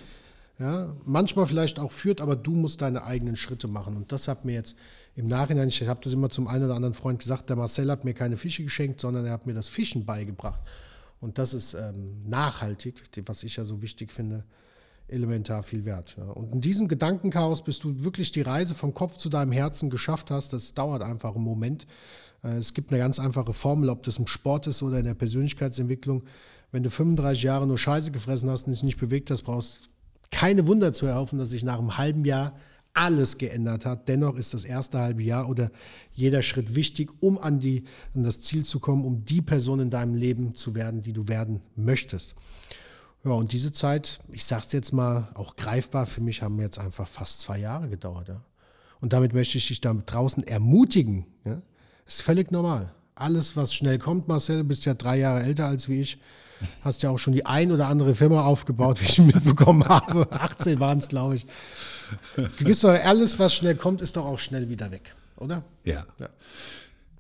ja, manchmal vielleicht auch führt, aber du musst deine eigenen Schritte machen. Und das hat mir jetzt im Nachhinein, ich habe das immer zum einen oder anderen Freund gesagt, der Marcel hat mir keine Fische geschenkt, sondern er hat mir das Fischen beigebracht. Und das ist ähm, nachhaltig, was ich ja so wichtig finde, elementar viel wert. Ja. Und in diesem Gedankenchaos, bis du wirklich die Reise vom Kopf zu deinem Herzen geschafft hast, das dauert einfach einen Moment. Äh, es gibt eine ganz einfache Formel, ob das im Sport ist oder in der Persönlichkeitsentwicklung. Wenn du 35 Jahre nur Scheiße gefressen hast und dich nicht bewegt hast, brauchst keine Wunder zu erhoffen, dass sich nach einem halben Jahr alles geändert hat. Dennoch ist das erste halbe Jahr oder jeder Schritt wichtig, um an, die, an das Ziel zu kommen, um die Person in deinem Leben zu werden, die du werden möchtest. Ja, und diese Zeit, ich sage es jetzt mal auch greifbar, für mich haben jetzt einfach fast zwei Jahre gedauert. Ja. Und damit möchte ich dich da draußen ermutigen. Ja. Ist völlig normal. Alles, was schnell kommt, Marcel, bist ja drei Jahre älter als wie ich. Hast ja auch schon die ein oder andere Firma aufgebaut, wie ich <laughs> mitbekommen habe. 18 waren es, glaube ich. Gewiss doch, alles, was schnell kommt, ist doch auch schnell wieder weg, oder?
Ja. ja.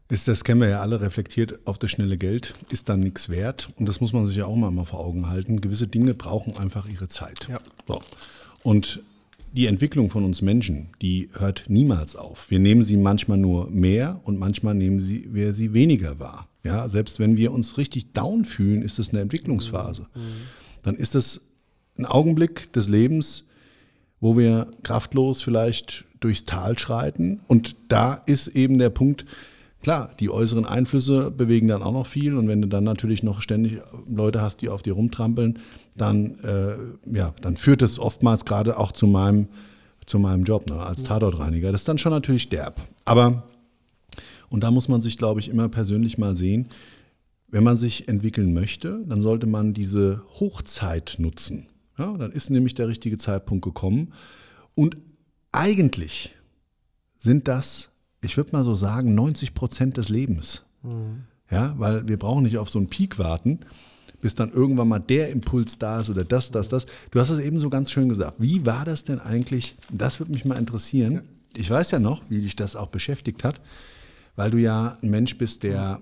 Ist, das kennen wir ja alle, reflektiert auf das schnelle Geld, ist dann nichts wert. Und das muss man sich ja auch mal vor Augen halten. Gewisse Dinge brauchen einfach ihre Zeit. Ja. So. Und die Entwicklung von uns Menschen, die hört niemals auf. Wir nehmen sie manchmal nur mehr und manchmal nehmen sie, wir sie weniger wahr. Ja, selbst wenn wir uns richtig down fühlen, ist es eine Entwicklungsphase. Mhm. Dann ist es ein Augenblick des Lebens, wo wir kraftlos vielleicht durchs Tal schreiten. Und da ist eben der Punkt, klar, die äußeren Einflüsse bewegen dann auch noch viel. Und wenn du dann natürlich noch ständig Leute hast, die auf dir rumtrampeln, dann, äh, ja, dann führt es oftmals gerade auch zu meinem, zu meinem Job ne, als Tatortreiniger. Das ist dann schon natürlich derb. Aber, und da muss man sich, glaube ich, immer persönlich mal sehen, wenn man sich entwickeln möchte, dann sollte man diese Hochzeit nutzen. Ja, dann ist nämlich der richtige Zeitpunkt gekommen. Und eigentlich sind das, ich würde mal so sagen, 90 Prozent des Lebens. Mhm. Ja, weil wir brauchen nicht auf so einen Peak warten, bis dann irgendwann mal der Impuls da ist oder das, das, das. Du hast es eben so ganz schön gesagt. Wie war das denn eigentlich? Das würde mich mal interessieren. Ja. Ich weiß ja noch, wie dich das auch beschäftigt hat, weil du ja ein Mensch bist, der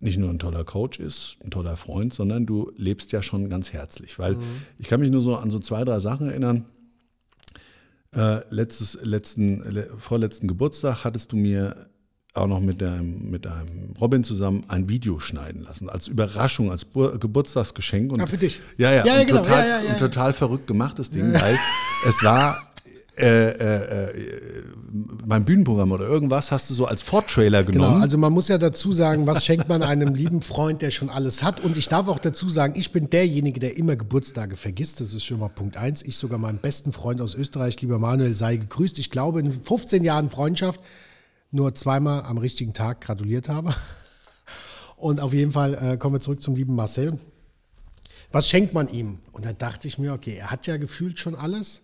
nicht nur ein toller Coach ist, ein toller Freund, sondern du lebst ja schon ganz herzlich. Weil mhm. ich kann mich nur so an so zwei, drei Sachen erinnern. Äh, letztes, letzten, vorletzten Geburtstag hattest du mir auch noch mit einem, mit einem Robin zusammen ein Video schneiden lassen. Als Überraschung, als Bu Geburtstagsgeschenk. Und,
Ah, für dich.
Ja, ja,
Ja, ja, genau.
Total,
Ja, ja, ja,
ein total verrückt gemachtes Ding, weil es war äh, äh, äh, beim Bühnenprogramm oder irgendwas hast du so als Vortrailer
Genau,
genommen.
also man muss ja dazu sagen, was schenkt man einem lieben Freund, der schon alles hat. Und ich darf auch dazu sagen, ich bin derjenige, der immer Geburtstage vergisst. Das ist schon mal Punkt eins. Ich sogar meinem besten Freund aus Österreich, lieber Manuel, sei gegrüßt. Ich glaube, in 15 Jahren Freundschaft nur zweimal am richtigen Tag gratuliert habe. Und auf jeden Fall äh, kommen wir zurück zum lieben Marcel. Was schenkt man ihm? Und da dachte ich mir, okay, er hat ja gefühlt schon alles.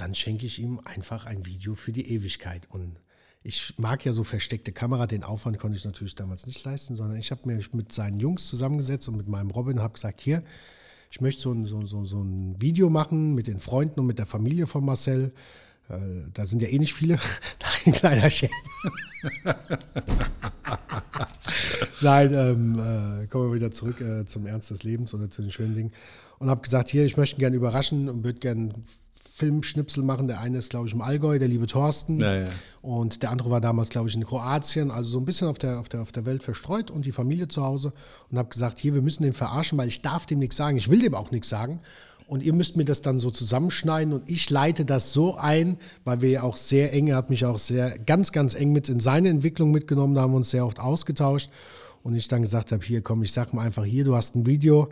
Dann schenke ich ihm einfach ein Video für die Ewigkeit. Und ich mag ja so versteckte Kamera. Den Aufwand konnte ich natürlich damals nicht leisten, sondern ich habe mir mit seinen Jungs zusammengesetzt und mit meinem Robin habe gesagt, hier, ich möchte so ein, so, so, so ein Video machen mit den Freunden und mit der Familie von Marcel. Äh, Da sind ja eh nicht viele. <laughs> Ein kleiner Scherz. <laughs> Nein, ähm, äh, kommen wir wieder zurück äh, zum Ernst des Lebens oder zu den schönen Dingen. Und habe gesagt, hier, ich möchte ihn gerne überraschen und würde gerne Filmschnipsel machen. Der eine ist, glaube ich, im Allgäu, der liebe Thorsten.
Ja, ja.
Und der andere war damals, glaube ich, in Kroatien. Also so ein bisschen auf der, auf der, auf der Welt verstreut und die Familie zu Hause. Und habe gesagt, hier, wir müssen den verarschen, weil ich darf dem nichts sagen. Ich will dem auch nichts sagen. Und ihr müsst mir das dann so zusammenschneiden und ich leite das so ein, weil wir ja auch sehr eng, er hat mich auch sehr, ganz, ganz eng mit in seine Entwicklung mitgenommen, da haben wir uns sehr oft ausgetauscht. Und ich dann gesagt habe, hier komm, ich sag mal einfach hier, du hast ein Video.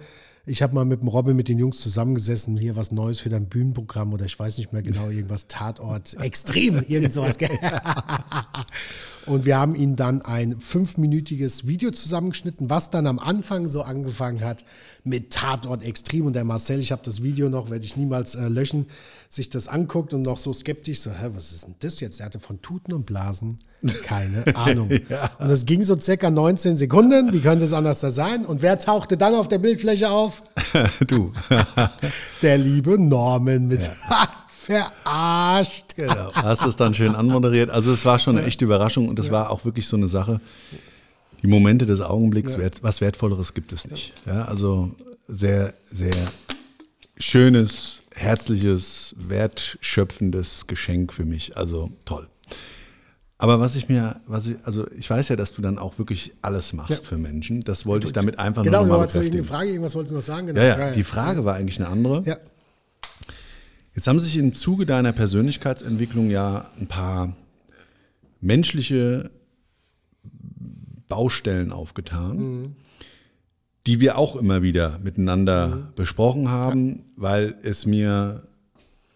Ich habe mal mit dem Robin, mit den Jungs zusammengesessen, hier was Neues für dein Bühnenprogramm oder ich weiß nicht mehr genau, irgendwas Tatort, <laughs> extrem, irgend sowas. <laughs> Und wir haben ihn dann ein fünfminütiges Video zusammengeschnitten, was dann am Anfang so angefangen hat mit Tatort Extrem. Und der Marcel, ich habe das Video noch, werde ich niemals äh, löschen, sich das anguckt und noch so skeptisch, so, hä, was ist denn das jetzt? Er hatte von Tuten und Blasen keine <laughs> Ahnung. Und es ging so circa 19 Sekunden. Wie könnte es anders da sein? Und wer tauchte dann auf der Bildfläche auf? <laughs>
du. <laughs>
Der liebe Norman mit verarscht.
Genau. Hast es dann schön anmoderiert. Also es war schon eine echte Überraschung und es war auch wirklich so eine Sache. Die Momente des Augenblicks, wert, was Wertvolleres gibt es nicht. Ja, also sehr, sehr schönes, herzliches, wertschöpfendes Geschenk für mich. Also toll. Aber was ich mir, was ich, also ich weiß ja, dass du dann auch wirklich alles machst für Menschen. Das wollte ich damit einfach
Genau,
nur
du
noch mal
hast irgendeine
bekräftigen.
Frage, irgendwas wolltest du noch sagen? Genau.
Ja, ja, die Frage war eigentlich eine andere.
ja.
Jetzt haben sich im Zuge deiner Persönlichkeitsentwicklung ja ein paar menschliche Baustellen aufgetan, die wir auch immer wieder miteinander besprochen haben, weil es mir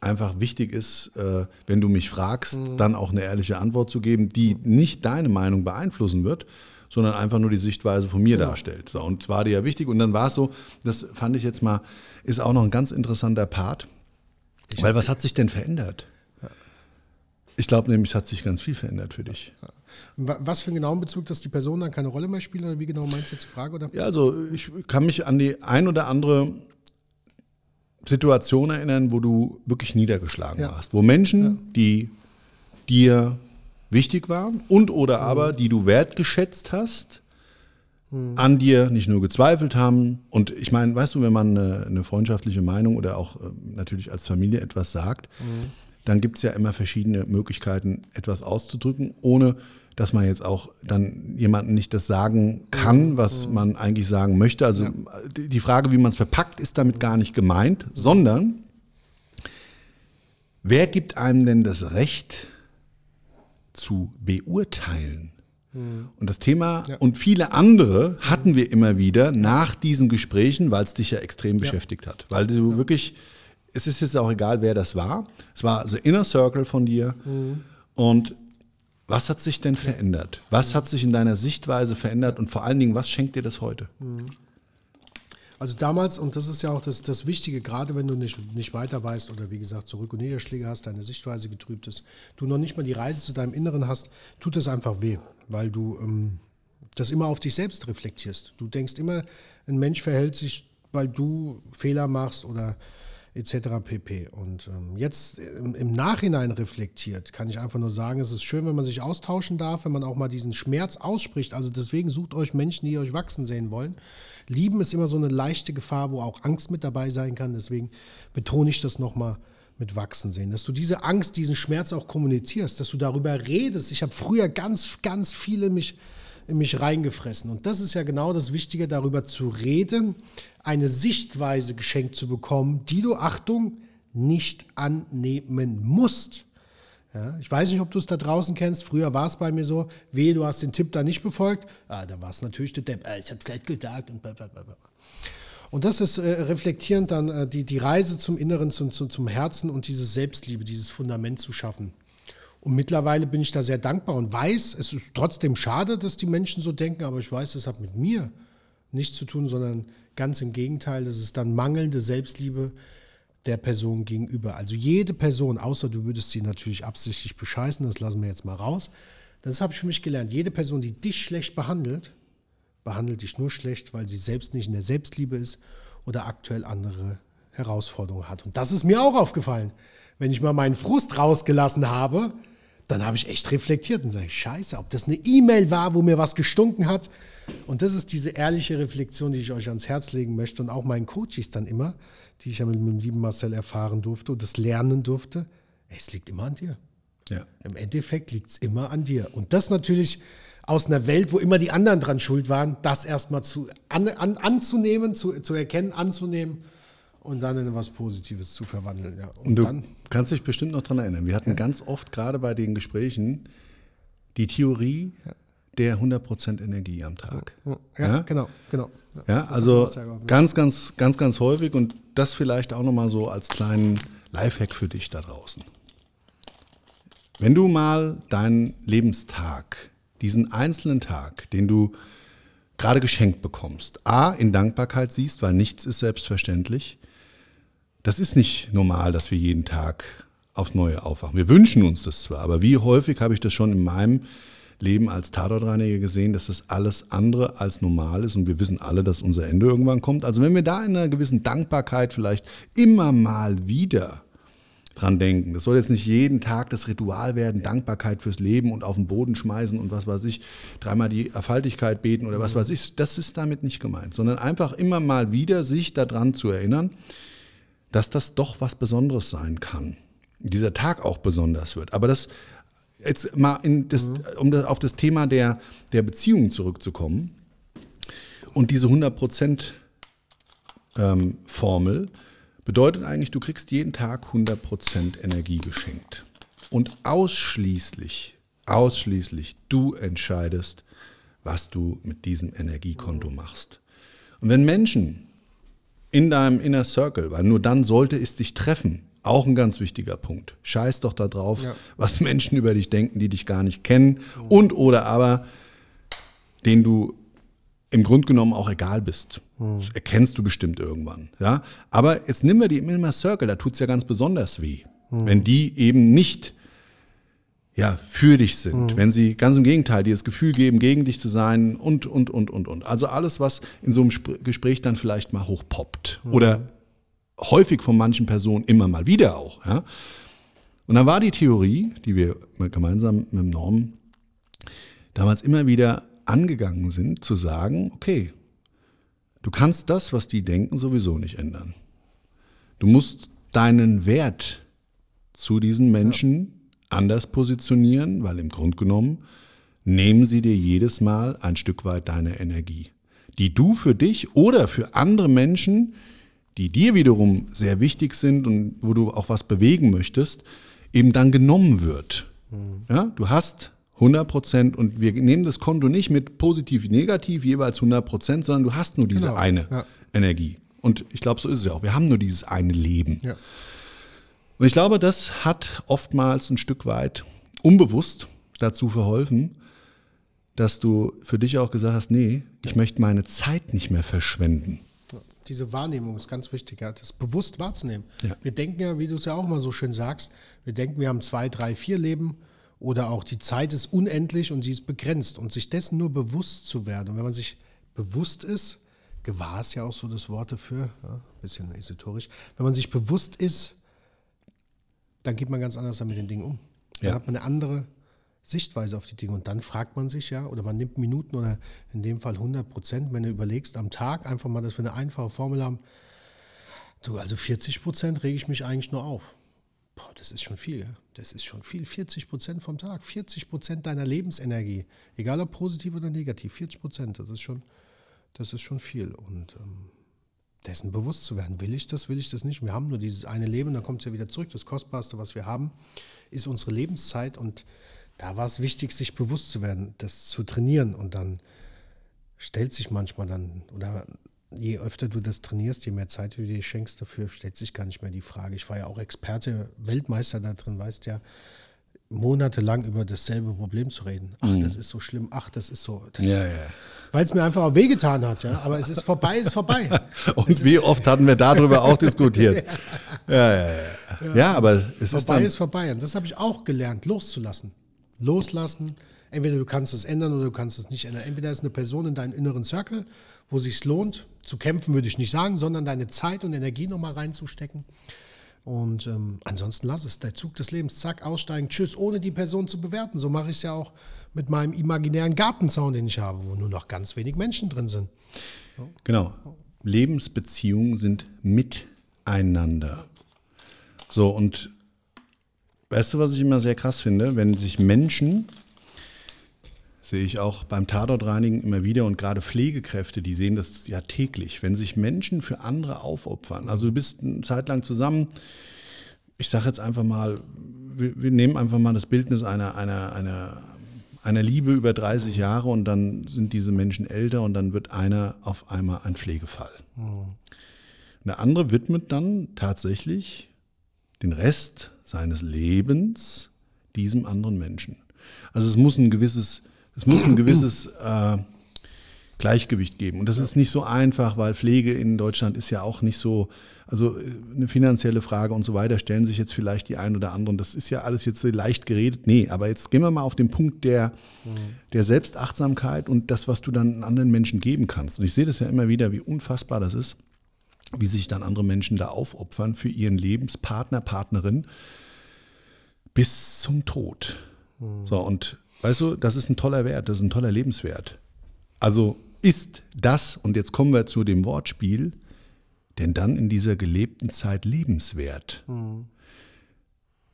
einfach wichtig ist, äh, wenn du mich fragst, dann auch eine ehrliche Antwort zu geben, die nicht deine Meinung beeinflussen wird, sondern einfach nur die Sichtweise von mir darstellt. So, und zwar dir ja wichtig. Und dann war es so, das fand ich jetzt mal, ist auch noch ein ganz interessanter Part. Weil was hat sich denn verändert? Ich glaube nämlich, es hat sich ganz viel verändert für dich.
Wa- Was für einen genauen Bezug, dass die Person dann keine Rolle mehr spielt? Oder wie genau meinst du jetzt die Frage? Oder?
Ja, also ich kann mich an die ein oder andere Situation erinnern, wo du wirklich niedergeschlagen
Ja.
warst. Wo Menschen, die dir wichtig waren und oder aber, die du wertgeschätzt hast, an dir nicht nur gezweifelt haben. Und ich meine, weißt du, wenn man eine, eine freundschaftliche Meinung oder auch äh, natürlich als Familie etwas sagt, dann gibt es ja immer verschiedene Möglichkeiten, etwas auszudrücken, ohne dass man jetzt auch dann jemandem nicht das sagen kann, was man eigentlich sagen möchte. Also die die Frage, wie man es verpackt, ist damit gar nicht gemeint, sondern wer gibt einem denn das Recht zu beurteilen? Und das Thema und viele andere hatten wir immer wieder nach diesen Gesprächen, weil es dich ja extrem beschäftigt hat. Weil du wirklich, es ist jetzt auch egal, wer das war. Es war so Inner Circle von dir. Und was hat sich denn verändert? Was hat sich in deiner Sichtweise verändert? Und vor allen Dingen, was schenkt dir das heute?
Also damals, und das ist ja auch das, das Wichtige, gerade wenn du nicht, nicht weiter weißt oder wie gesagt Zurück- und Niederschläge hast, deine Sichtweise getrübt ist, du noch nicht mal die Reise zu deinem Inneren hast, tut es einfach weh, weil du ähm, das immer auf dich selbst reflektierst. Du denkst immer, ein Mensch verhält sich, weil du Fehler machst oder etc. pp. Und ähm, jetzt im, im Nachhinein reflektiert, kann ich einfach nur sagen, es ist schön, wenn man sich austauschen darf, wenn man auch mal diesen Schmerz ausspricht. Also deswegen sucht euch Menschen, die euch wachsen sehen wollen. Lieben ist immer so eine leichte Gefahr, wo auch Angst mit dabei sein kann. Deswegen betone ich das nochmal. mit wachsen sehen, dass du diese Angst, diesen Schmerz auch kommunizierst, dass du darüber redest. Ich habe früher ganz, ganz viel in mich, in mich reingefressen. Und das ist ja genau das Wichtige, darüber zu reden, eine Sichtweise geschenkt zu bekommen, die du, Achtung, nicht annehmen musst. Ja, ich weiß nicht, ob du es da draußen kennst. Früher war es bei mir so, weh, du hast den Tipp da nicht befolgt. Ah, da war es natürlich der Depp. Ah, ich habe es gleich gesagt und blablabla. Und das ist äh, reflektierend dann äh, die, die Reise zum Inneren, zum, zum, zum Herzen und diese Selbstliebe, dieses Fundament zu schaffen. Und mittlerweile bin ich da sehr dankbar und weiß, es ist trotzdem schade, dass die Menschen so denken, aber ich weiß, es hat mit mir nichts zu tun, sondern ganz im Gegenteil, das ist dann mangelnde Selbstliebe der Person gegenüber. Also jede Person, außer du würdest sie natürlich absichtlich bescheißen, das lassen wir jetzt mal raus. Das habe ich für mich gelernt. Jede Person, die dich schlecht behandelt, behandelt dich nur schlecht, weil sie selbst nicht in der Selbstliebe ist oder aktuell andere Herausforderungen hat. Und das ist mir auch aufgefallen. Wenn ich mal meinen Frust rausgelassen habe, dann habe ich echt reflektiert und sage, scheiße, ob das eine E-Mail war, wo mir was gestunken hat. Und das ist diese ehrliche Reflexion, die ich euch ans Herz legen möchte und auch meinen Coaches dann immer, die ich ja mit dem lieben Marcel erfahren durfte und das lernen durfte. Es liegt immer an dir. Ja. Im Endeffekt liegt es immer an dir. Und das natürlich aus einer Welt, wo immer die anderen dran schuld waren, das erstmal zu, an, an, anzunehmen, zu, zu erkennen, anzunehmen und dann in etwas Positives zu verwandeln. Ja.
Und, und du dann, kannst dich bestimmt noch daran erinnern. Wir hatten ja. ganz oft gerade bei den Gesprächen die Theorie ja. der 100% Energie am Tag.
Ja? genau, genau.
Ja, also ganz, ganz, ganz, ganz häufig und das vielleicht auch nochmal so als kleinen Lifehack für dich da draußen. Wenn du mal deinen Lebenstag diesen einzelnen Tag, den du gerade geschenkt bekommst, A, in Dankbarkeit siehst, weil nichts ist selbstverständlich. Das ist nicht normal, dass wir jeden Tag aufs Neue aufwachen. Wir wünschen uns das zwar, aber wie häufig habe ich das schon in meinem Leben als Tatortreiniger gesehen, dass das alles andere als normal ist und wir wissen alle, dass unser Ende irgendwann kommt. Also wenn wir da in einer gewissen Dankbarkeit vielleicht immer mal wieder dran denken. Das soll jetzt nicht jeden Tag das Ritual werden, Dankbarkeit fürs Leben und auf den Boden schmeißen und was weiß ich, dreimal die Erfaltigkeit beten oder was weiß ich. Das ist damit nicht gemeint, sondern einfach immer mal wieder sich daran zu erinnern, dass das doch was Besonderes sein kann. Dieser Tag auch besonders wird. Aber das jetzt mal das, um das, auf das Thema der, der Beziehung zurückzukommen und diese 100 Prozent ähm, Formel, Bedeutet eigentlich, du kriegst jeden Tag 100% Energie geschenkt. Und ausschließlich, ausschließlich du entscheidest, was du mit diesem Energiekonto machst. Und wenn Menschen in deinem Inner Circle, weil nur dann sollte es dich treffen, auch ein ganz wichtiger Punkt. Scheiß doch da drauf, ja. was Menschen über dich denken, die dich gar nicht kennen und oder aber den du im Grunde genommen auch egal bist. Hm. Das erkennst du bestimmt irgendwann. Ja? Aber jetzt nehmen wir die Inner Circle, da tut es ja ganz besonders weh. Hm. Wenn die eben nicht ja, für dich sind, hm. wenn sie ganz im Gegenteil dir das Gefühl geben, gegen dich zu sein und, und, und, und, und. Also alles, was in so einem Gespräch dann vielleicht mal hochpoppt. Hm. Oder häufig von manchen Personen immer mal wieder auch. Ja? Und dann war die Theorie, die wir gemeinsam mit dem Norm damals immer wieder angegangen sind, zu sagen, okay, du kannst das, was die denken, sowieso nicht ändern. Du musst deinen Wert zu diesen Menschen ja. Anders positionieren, weil im Grunde genommen nehmen sie dir jedes Mal ein Stück weit deine Energie, die du für dich oder für andere Menschen, die dir wiederum sehr wichtig sind und wo du auch was bewegen möchtest, eben dann genommen wird. Mhm. Ja, du hast 100 Prozent und wir nehmen das Konto nicht mit positiv, negativ, jeweils 100 Prozent, sondern du hast nur diese genau. eine ja. Energie. Und ich glaube, so ist es ja auch. Wir haben nur dieses eine Leben. Ja. Und ich glaube, das hat oftmals ein Stück weit unbewusst dazu verholfen, dass du für dich auch gesagt hast, nee, ich möchte meine Zeit nicht mehr verschwenden.
Diese Wahrnehmung ist ganz wichtig, ja, das bewusst wahrzunehmen. Ja. Wir denken ja, wie du es ja auch immer so schön sagst, wir denken, wir haben zwei, drei, vier Leben oder auch die Zeit ist unendlich und sie ist begrenzt. Und sich dessen nur bewusst zu werden. Und wenn man sich bewusst ist, gewahr ist ja auch so das Wort dafür, ja, bisschen esoterisch, wenn man sich bewusst ist, dann geht man ganz anders mit den Dingen um. Dann ja. hat man eine andere Sichtweise auf die Dinge. Und dann fragt man sich ja, oder man nimmt Minuten oder in dem Fall 100 Prozent, wenn du überlegst, am Tag einfach mal, dass wir eine einfache Formel haben. Du, also 40 Prozent rege ich mich eigentlich nur auf. boah, das ist schon viel. Das ist schon viel. 40 Prozent vom Tag. 40 Prozent deiner Lebensenergie. Egal ob positiv oder negativ. 40 Prozent. Das ist schon, das ist schon viel. Und ähm, dessen bewusst zu werden. Will ich das, will ich das nicht? Wir haben nur dieses eine Leben, dann kommt es ja wieder zurück. Das Kostbarste, was wir haben, ist unsere Lebenszeit. Und da war es wichtig, sich bewusst zu werden, das zu trainieren. Und dann stellt sich manchmal dann, oder je öfter du das trainierst, je mehr Zeit du dir schenkst dafür, stellt sich gar nicht mehr die Frage. Ich war ja auch Experte, Weltmeister da drin, weißt ja, monatelang über dasselbe Problem zu reden. Ach, mhm. das ist so schlimm, ach, das ist so. Das
ja, ja.
Weil es mir einfach auch wehgetan hat, ja. Aber es ist vorbei, ist vorbei. <laughs>
Und es wie oft hatten wir darüber auch diskutiert. <laughs> Ja, ja, ja. Ja, aber es
vorbei
ist dann
ist vorbei. Und das habe ich auch gelernt, loszulassen. Loslassen. Entweder du kannst es ändern oder du kannst es nicht ändern. Entweder ist eine Person in deinem inneren Circle, wo es sich lohnt, zu kämpfen, würde ich nicht sagen, sondern deine Zeit und Energie nochmal reinzustecken. Und ähm, ansonsten lass es. Der Zug des Lebens, zack, aussteigen, tschüss, ohne die Person zu bewerten. So mache ich es ja auch mit meinem imaginären Gartenzaun, den ich habe, wo nur noch ganz wenig Menschen drin sind.
Genau. Lebensbeziehungen sind miteinander. So, und weißt du, was ich immer sehr krass finde? Wenn sich Menschen sehe ich auch beim Tatortreinigen immer wieder und gerade Pflegekräfte, die sehen das ja täglich, wenn sich Menschen für andere aufopfern. Also du bist eine Zeit lang zusammen, ich sage jetzt einfach mal, wir, wir, nehmen einfach mal das Bildnis einer, einer, einer, einer Liebe über 30 Jahre und dann sind diese Menschen älter und dann wird einer auf einmal ein Pflegefall. Mhm. Der andere widmet dann tatsächlich den Rest seines Lebens diesem anderen Menschen. Also es muss ein gewisses es muss ein gewisses äh, Gleichgewicht geben. Und das ist nicht so einfach, weil Pflege in Deutschland ist ja auch nicht so, also äh, eine finanzielle Frage und so weiter stellen sich jetzt vielleicht die ein oder anderen. Das ist ja alles jetzt leicht geredet. Nee, aber jetzt gehen wir mal auf den Punkt der, der Selbstachtsamkeit und das, was du dann anderen Menschen geben kannst. Und ich sehe das ja immer wieder, wie unfassbar das ist, wie sich dann andere Menschen da aufopfern für ihren Lebenspartner, Partnerin bis zum Tod. So, und Weißt du, das ist ein toller Wert, das ist ein toller Lebenswert. Also ist das, und jetzt kommen wir zu dem Wortspiel, denn dann in dieser gelebten Zeit lebenswert? Mhm.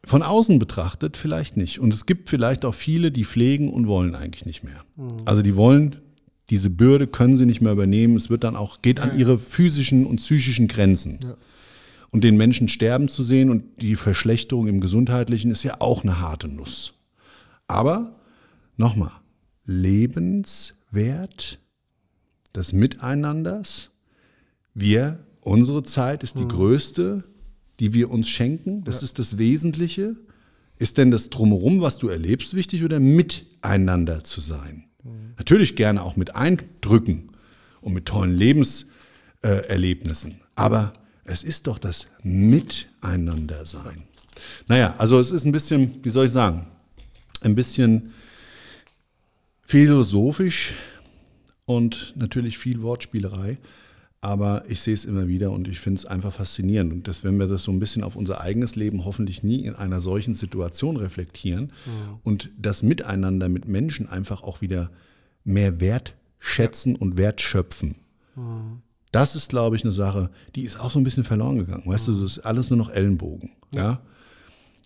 Von außen betrachtet vielleicht nicht. Und es gibt vielleicht auch viele, die pflegen und wollen eigentlich nicht mehr. Mhm. Also die wollen, diese Bürde können sie nicht mehr übernehmen. Es wird dann auch, geht an ihre physischen und psychischen Grenzen. Ja. Und den Menschen sterben zu sehen und die Verschlechterung im Gesundheitlichen ist ja auch eine harte Nuss. Aber Nochmal, Lebenswert des Miteinanders. Wir, unsere Zeit ist die mhm. größte, die wir uns schenken. Das ja. ist das Wesentliche. Ist denn das Drumherum, was du erlebst, wichtig oder miteinander zu sein? Mhm. Natürlich gerne auch mit Eindrücken und mit tollen Lebenserlebnissen. Äh, Aber es ist doch das Miteinander sein. Naja, also es ist ein bisschen, wie soll ich sagen, ein bisschen philosophisch und natürlich viel Wortspielerei. Aber ich sehe es immer wieder und ich finde es einfach faszinierend. Und dass, wenn wir das so ein bisschen auf unser eigenes Leben hoffentlich nie in einer solchen Situation reflektieren mhm. und das Miteinander mit Menschen einfach auch wieder mehr wertschätzen ja. und wertschöpfen. Mhm. Das ist, glaube ich, eine Sache, die ist auch so ein bisschen verloren gegangen. Weißt mhm. du, das ist alles nur noch Ellenbogen. Ja. ja.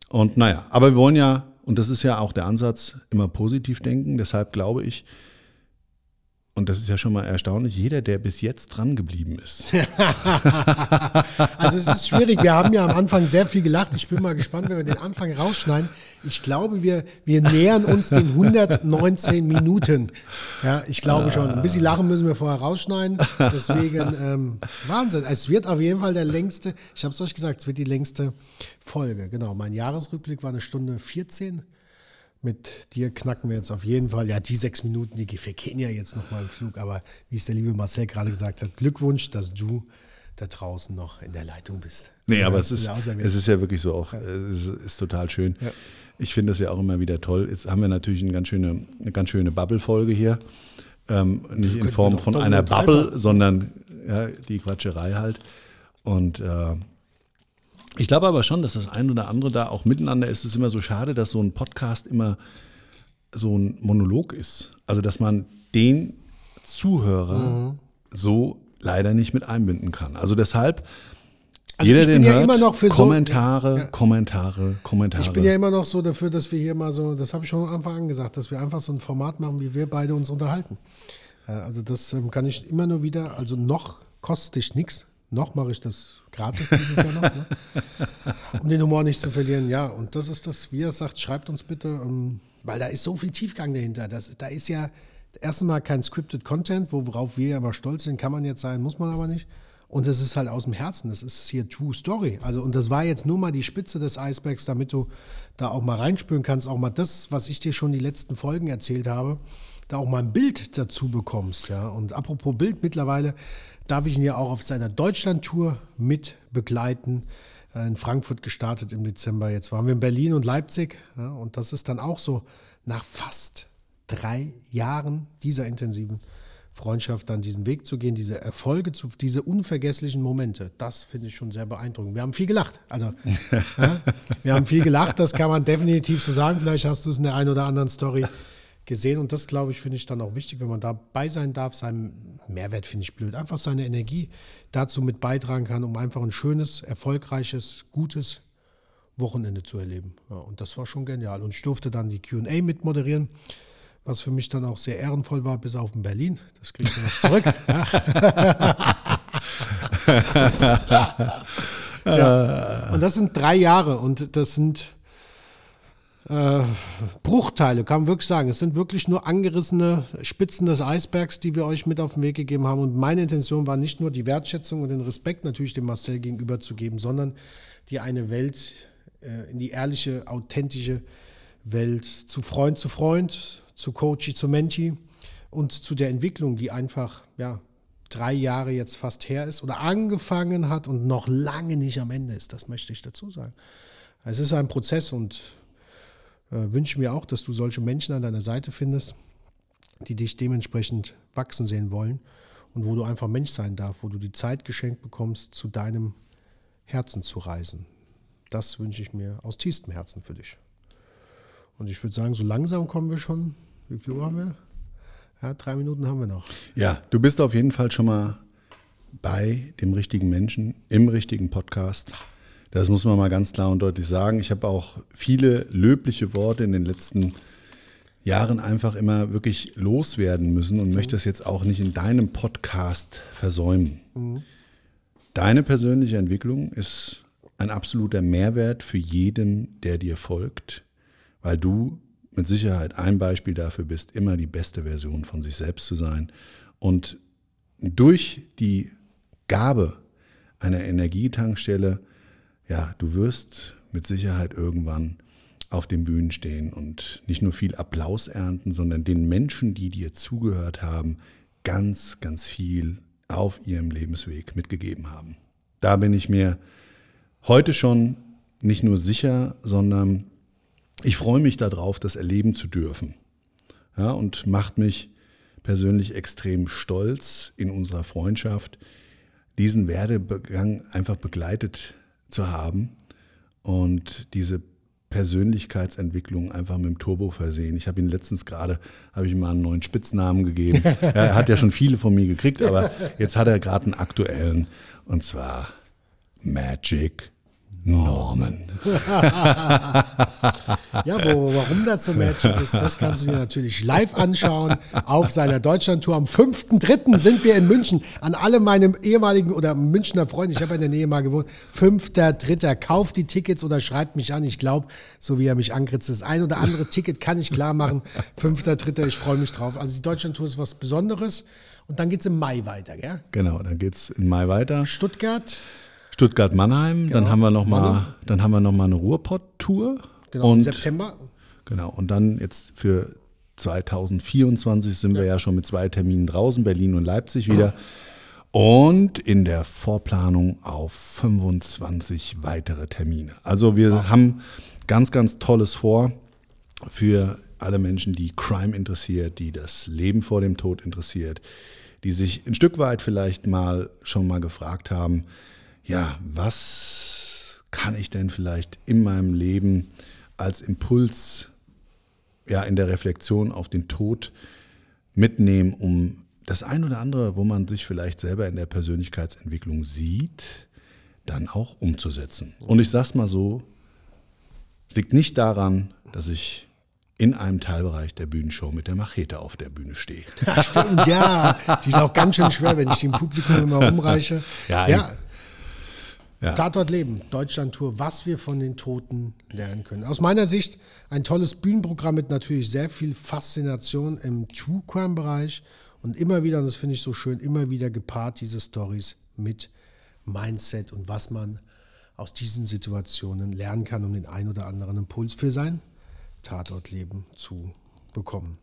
Und naja, aber wir wollen ja und das ist ja auch der Ansatz, immer positiv denken. Deshalb glaube ich, und das ist ja schon mal erstaunlich, jeder, der bis jetzt dran geblieben ist. <laughs>
also es ist schwierig. Wir haben ja am Anfang sehr viel gelacht. Ich bin mal gespannt, wenn wir den Anfang rausschneiden. Ich glaube, wir, wir nähern uns den 119 Minuten. Ja, ich glaube schon. Ein bisschen lachen müssen wir vorher rausschneiden. Deswegen ähm, Wahnsinn. Es wird auf jeden Fall der längste, ich habe es euch gesagt, es wird die längste Folge. Genau, mein Jahresrückblick war eine Stunde 14 mit dir knacken wir jetzt auf jeden Fall. Ja, die sechs Minuten, die vergehen ja jetzt nochmal im Flug. Aber wie es der liebe Marcel gerade gesagt hat, Glückwunsch, dass du da draußen noch in der Leitung bist.
Nee, ja, aber es ist, es ist ja wirklich so auch, ja. es ist, total schön. Ja. Ich finde das ja auch immer wieder toll. Jetzt haben wir natürlich eine ganz schöne, eine ganz schöne Bubble-Folge hier. Ähm, nicht in Form von einer Bubble, sondern ja, die Quatscherei halt. Und äh, ich glaube aber schon, dass das ein oder andere da auch miteinander ist. Es ist immer so schade, dass so ein Podcast immer so ein Monolog ist. Also, dass man den Zuhörer mhm. so leider nicht mit einbinden kann. Also deshalb
Also
Jeder,
ich bin
den
ja
hört,
immer noch für so-
Kommentare,
Ja.
Kommentare, Kommentare.
Ich bin ja immer noch so dafür, dass wir hier mal so, das habe ich schon am Anfang an gesagt, dass wir einfach so ein Format machen, wie wir beide uns unterhalten. Äh, Also das ähm, kann ich immer nur wieder, also noch kostet dich nichts, noch mache ich das gratis dieses Jahr noch, ne? <laughs> um den Humor nicht zu verlieren. Ja, und das ist das, wie er sagt, schreibt uns bitte, ähm, weil da ist so viel Tiefgang dahinter. Das, da ist ja erstens mal kein scripted Content, worauf wir ja immer stolz sind, kann man jetzt sein, muss man aber nicht. Und es ist halt aus dem Herzen, das ist hier True Story. Also, und das war jetzt nur mal die Spitze des Eisbergs, damit du da auch mal reinspüren kannst, auch mal das, was ich dir schon die letzten Folgen erzählt habe, da auch mal ein Bild dazu bekommst. Ja. Und apropos Bild, mittlerweile darf ich ihn ja auch auf seiner Deutschland-Tour mit begleiten. Äh, In Frankfurt gestartet im Dezember. Jetzt waren wir in Berlin und Leipzig. Ja, und das ist dann auch so nach fast drei Jahren dieser intensiven Freundschaft dann diesen Weg zu gehen, diese Erfolge, zu, diese unvergesslichen Momente, das finde ich schon sehr beeindruckend. Wir haben viel gelacht. Also, <laughs> ja, wir haben viel gelacht, das kann man definitiv so sagen. Vielleicht hast du es in der einen oder anderen Story gesehen und das, glaube ich, finde ich dann auch wichtig, wenn man dabei sein darf. Sein Mehrwert finde ich blöd. Einfach seine Energie dazu mit beitragen kann, um einfach ein schönes, erfolgreiches, gutes Wochenende zu erleben. Ja, und das war schon genial. Und ich durfte dann die QA mit moderieren, was für mich dann auch sehr ehrenvoll war, bis auf in Berlin. Das kriegst du noch zurück. <laughs> <laughs> ja. Und das sind drei Jahre und das sind äh, Bruchteile, kann man wirklich sagen. Es sind wirklich nur angerissene Spitzen des Eisbergs, die wir euch mit auf den Weg gegeben haben. Und meine Intention war nicht nur die Wertschätzung und den Respekt natürlich dem Marcel gegenüber zu geben, sondern die eine Welt äh, in die ehrliche, authentische Welt zu Freund zu Freund, zu Coachy zu Menti und zu der Entwicklung, die einfach, ja, drei Jahre jetzt fast her ist oder angefangen hat und noch lange nicht am Ende ist. Das möchte ich dazu sagen. Es ist ein Prozess und äh, wünsche mir auch, dass du solche Menschen an deiner Seite findest, die dich dementsprechend wachsen sehen wollen und wo du einfach Mensch sein darfst, wo du die Zeit geschenkt bekommst, zu deinem Herzen zu reisen. Das wünsche ich mir aus tiefstem Herzen für dich. Und ich würde sagen, so langsam kommen wir schon. Wie viel Uhr haben wir? Ja, drei Minuten haben wir noch.
Ja, du bist auf jeden Fall schon mal bei dem richtigen Menschen im richtigen Podcast. Das muss man mal ganz klar und deutlich sagen. Ich habe auch viele löbliche Worte in den letzten Jahren einfach immer wirklich loswerden müssen und möchte das jetzt auch nicht in deinem Podcast versäumen. Deine persönliche Entwicklung ist ein absoluter Mehrwert für jeden, der dir folgt, weil du mit Sicherheit ein Beispiel dafür bist, immer die beste Version von sich selbst zu sein. Und durch die Gabe einer Energietankstelle, ja, du wirst mit Sicherheit irgendwann auf den Bühnen stehen und nicht nur viel Applaus ernten, sondern den Menschen, die dir zugehört haben, ganz, ganz viel auf ihrem Lebensweg mitgegeben haben. Da bin ich mir heute schon nicht nur sicher, sondern ich freue mich darauf, das erleben zu dürfen. Ja, und macht mich persönlich extrem stolz in unserer Freundschaft, diesen Werdegang einfach begleitet zu haben und diese Persönlichkeitsentwicklung einfach mit dem Turbo versehen. Ich habe ihn letztens gerade, habe ich ihm mal einen neuen Spitznamen gegeben. <laughs> er hat ja schon viele von mir gekriegt, aber jetzt hat er gerade einen aktuellen und zwar Magic Norman. <laughs>
Ja, wo, warum das so Magic ist, das kannst du dir natürlich live anschauen auf seiner Deutschlandtour. Am 5.3. sind wir in München. An alle meine ehemaligen oder Münchner Freunde, ich habe in der Nähe mal gewohnt. 5.3. Kauft die Tickets oder schreibt mich an. Ich glaube, so wie er mich ankritzt, das ein oder andere Ticket kann ich klar machen. 5.3. Ich freue mich drauf. Also die Deutschlandtour ist was Besonderes. Und dann geht es im Mai weiter, gell?
Genau, dann geht es im Mai weiter.
Stuttgart,
Stuttgart-Mannheim, dann haben wir nochmal dann haben wir noch mal eine Ruhrpott-Tour.
genau, im
und,
September.
Genau, und dann jetzt für 2024 sind wir ja schon mit zwei Terminen draußen, Berlin und Leipzig wieder. Und in der Vorplanung auf 25 weitere Termine. Also wir haben ganz, ganz Tolles vor für alle Menschen, die Crime interessiert, die das Leben vor dem Tod interessiert, die sich ein Stück weit vielleicht mal schon mal gefragt haben, ja, was kann ich denn vielleicht in meinem Leben als Impuls ja in der Reflexion auf den Tod mitnehmen, um das ein oder andere, wo man sich vielleicht selber in der Persönlichkeitsentwicklung sieht, dann auch umzusetzen. Und ich sag's mal so, es liegt nicht daran, dass ich in einem Teilbereich der Bühnenshow mit der Machete auf der Bühne stehe.
Stimmt, ja. Die ist auch ganz schön schwer, wenn ich die im Publikum immer rumreiche.
Ja,
ja.
Ja.
Tatort Leben, Deutschland-Tour, was wir von den Toten lernen können. Aus meiner Sicht ein tolles Bühnenprogramm mit natürlich sehr viel Faszination im True Crime-Bereich und immer wieder, und das finde ich so schön, immer wieder gepaart diese Stories mit Mindset und was man aus diesen Situationen lernen kann, um den ein oder anderen Impuls für sein Tatortleben zu bekommen.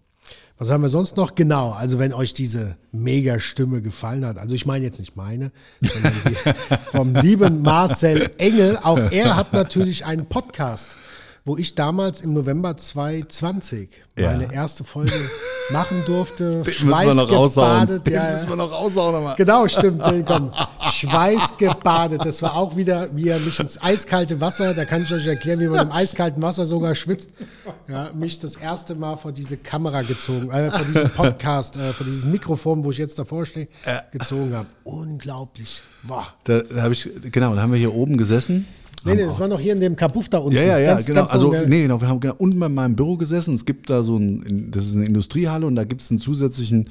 Was haben wir sonst noch? Genau, also wenn euch diese Mega-Stimme gefallen hat, also ich meine jetzt nicht meine, sondern <laughs> vom lieben Marcel Engel, auch er hat natürlich einen Podcast, wo ich damals im November 2020
Ja.
meine erste Folge <laughs> machen durfte.
Den müssen wir noch raushauen. Den
ja,
müssen wir noch raushauen. nochmal.
Genau, stimmt. Komm. Schweißgebadet. Das war auch wieder, wie er mich ins eiskalte Wasser, da kann ich euch erklären, wie man im eiskalten Wasser sogar schwitzt, ja, mich das erste Mal vor diese Kamera gezogen, äh, vor diesen <laughs> Podcast, äh, vor dieses Mikrofon, wo ich jetzt davor stehe, gezogen habe. Unglaublich. Boah.
Da, da habe ich, genau, da haben wir hier oben gesessen.
Nee, nee, das war noch hier in dem Kabuff da unten.
Ja, ja, ja,
Ganz-
genau.
ganz
Also, nee, genau. Wir haben genau unten bei meinem Büro gesessen. Es gibt da so ein, das ist eine Industriehalle und da gibt es einen zusätzlichen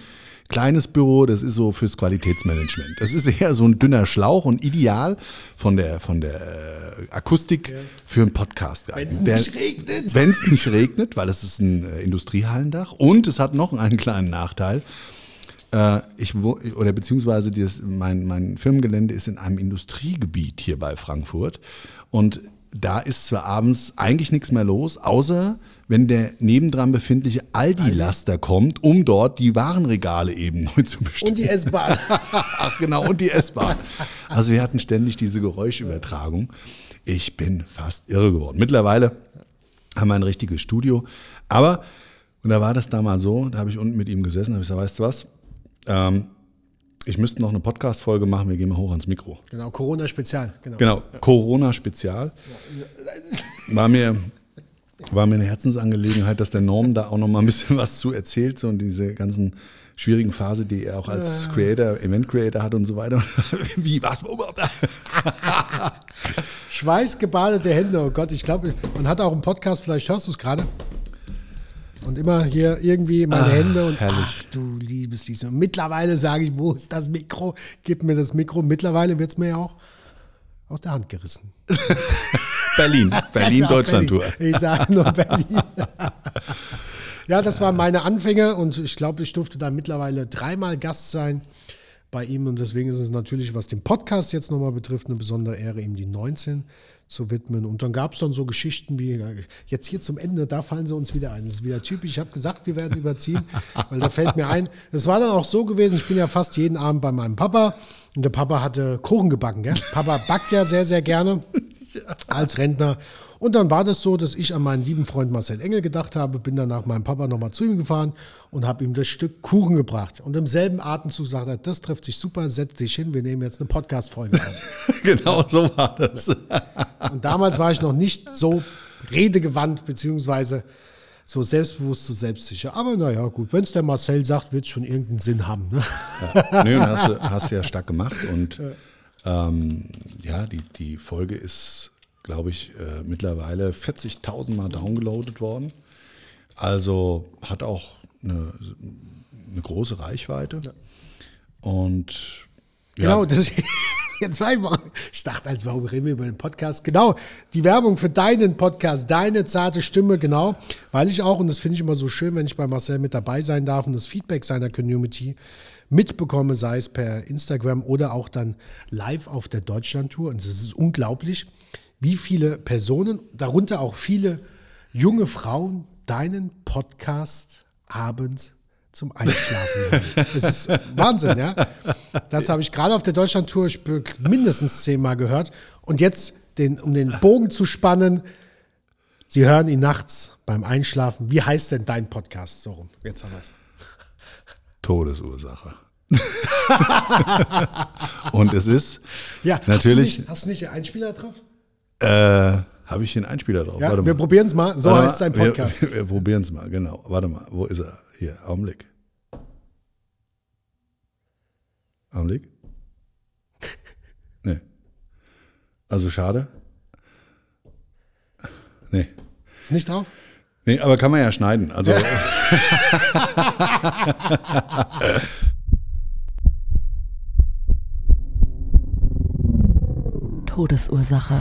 kleines Büro. Das ist so fürs Qualitätsmanagement. Das ist eher so ein dünner Schlauch und ideal von der, von der äh, Akustik für einen Podcast.
Wenn's
Der-
nicht regnet.
Wenn es nicht regnet, weil es ist ein äh, Industriehallendach und es hat noch einen kleinen Nachteil. Äh, ich wo, oder beziehungsweise dieses, mein, mein Firmengelände ist in einem Industriegebiet hier bei Frankfurt. Und da ist zwar abends eigentlich nichts mehr los, außer wenn der nebendran befindliche Aldi-Laster kommt, um dort die Warenregale eben neu zu bestellen.
Und die S-Bahn. <laughs>
Ach genau, und die S-Bahn. Also wir hatten ständig diese Geräuschübertragung. Ich bin fast irre geworden. Mittlerweile haben wir ein richtiges Studio. Aber, und da war das da mal so, da habe ich unten mit ihm gesessen, habe ich gesagt, weißt du was, ähm, ich müsste noch eine Podcast-Folge machen, wir gehen mal hoch ans Mikro.
genau, Corona-Spezial. Genau.
Genau, Corona-Spezial. War mir, war mir eine Herzensangelegenheit, dass der Norm da auch noch mal ein bisschen was zu erzählt so und diese ganzen schwierigen Phase, die er auch als Creator, Event-Creator hat und so weiter. <laughs> Wie, was?
Schweißgebadete Hände, oh Gott, ich glaube, man hat auch einen Podcast, vielleicht hörst du es gerade. Und immer hier irgendwie meine Hände und
herrlich.
ach du liebes Lisa. Mittlerweile sage ich, wo ist das Mikro? Gib mir das Mikro. Mittlerweile wird es mir ja auch aus der Hand gerissen. <laughs>
Berlin, <laughs> Berlin,
Ja,
Deutschland-Tour.
Ich sage nur Berlin. <laughs> ja, das waren meine Anfänge und ich glaube, ich durfte da mittlerweile dreimal Gast sein bei ihm und deswegen ist es natürlich, was den Podcast jetzt nochmal betrifft, eine besondere Ehre, ihm die 19 zu widmen. Und dann gab es dann so Geschichten wie, jetzt hier zum Ende, da fallen sie uns wieder ein. Das ist wieder typisch. Ich habe gesagt, wir werden überziehen, <laughs> weil da fällt mir ein, es war dann auch so gewesen, ich bin ja fast jeden Abend bei meinem Papa und der Papa hatte Kuchen gebacken. Gell? Papa backt ja sehr, sehr gerne <laughs> als Rentner. Und dann war das so, dass ich an meinen lieben Freund Marcel Engel gedacht habe, bin dann nach meinem Papa nochmal zu ihm gefahren und habe ihm das Stück Kuchen gebracht. Und im selben Atemzug sagte er, das trifft sich super, setz dich hin, wir nehmen jetzt eine Podcast-Folge auf. <laughs>
Genau so war das. <laughs>
Und damals war ich noch nicht so redegewandt, beziehungsweise so selbstbewusst, so selbstsicher. Aber naja, gut, wenn es der Marcel sagt, wird es schon irgendeinen Sinn haben. Ne?
Nö, und hast du hast ja stark gemacht und <laughs> ähm, ja, die, die Folge ist, glaube ich, äh, mittlerweile 40.000 Mal downgeloadet worden. Also hat auch eine, eine große Reichweite. Und ja,
Genau, das, <laughs> jetzt mal, ich dachte, als warum reden wir über den Podcast? Genau, die Werbung für deinen Podcast, deine zarte Stimme, genau, weil ich auch, und das finde ich immer so schön, wenn ich bei Marcel mit dabei sein darf und das Feedback seiner Community mitbekomme, sei es per Instagram oder auch dann live auf der Deutschlandtour. Und es ist unglaublich, wie viele Personen, darunter auch viele junge Frauen, deinen Podcast abends zum Einschlafen hören. Es ist Wahnsinn, ja. Das habe ich gerade auf der Deutschlandtour mindestens zehnmal gehört. Und jetzt, den, um den Bogen zu spannen, Sie hören ihn nachts beim Einschlafen. Wie heißt denn dein Podcast? So rum. Jetzt haben wir es.
Todesursache. <laughs> und es ist
Ja,
natürlich,
Hast du nicht, hast du nicht einen Einspieler drauf?
Äh, habe ich hier einen Einspieler drauf?
Ja,
Warte
wir
mal.
probieren es mal. So
Warte
heißt
mal,
sein Podcast. <laughs>
Wir, wir probieren es mal, genau. Warte mal, wo ist er? Hier, Augenblick. Augenblick. Nee. Also schade. Nee.
Ist nicht drauf?
Nee, aber kann man ja schneiden. Also.
Todesursache.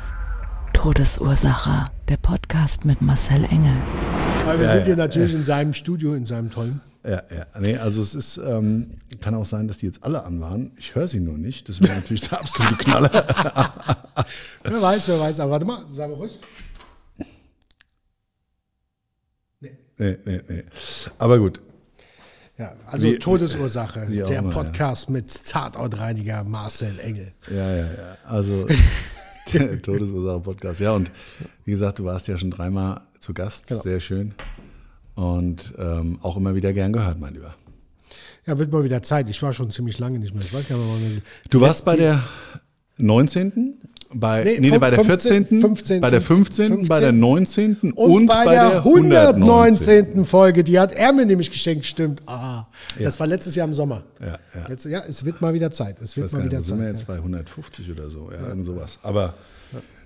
Todesursache. Der Podcast mit Marcel Engel.
Weil wir
Ja,
sind
ja,
hier natürlich in seinem Studio, in seinem tollen.
Ja, ja. Nee, also es ist, ähm, kann auch sein, dass die jetzt alle an waren. Ich höre sie nur nicht. Das wäre natürlich der absolute Knaller. <laughs>
Wer weiß, wer weiß. Aber warte mal, sei mal ruhig.
Nee, nee, nee. Aber gut.
Ja, also
Wie-
Todesursache,
wie
der
immer, ja.
Podcast mit Tatortreiniger Marcel Engel.
Ja, ja, ja. Also <laughs> <laughs> Todesursache-Podcast. Ja, und wie gesagt, du warst ja schon dreimal zu Gast. Sehr schön. Und ähm, auch immer wieder gern gehört, mein Lieber.
Ja, wird mal wieder Zeit. Ich war schon ziemlich lange nicht mehr. Ich weiß gar nicht mehr, wann wir-
Du warst bei der 19., bei,
Nee,
nee, bei der
15.,
14.,
15.,
bei der 15., bei der 19. und,
Und, bei, der
119.
119. Folge, die hat er mir nämlich geschenkt, stimmt. Ah, das war letztes Jahr im Sommer.
Ja, ja.
Jetzt, ja, es wird mal wieder Zeit. Es wird mal
nicht,
wieder
wo sind wir
Zeit.
jetzt bei 150 oder so, ja, irgend sowas. Aber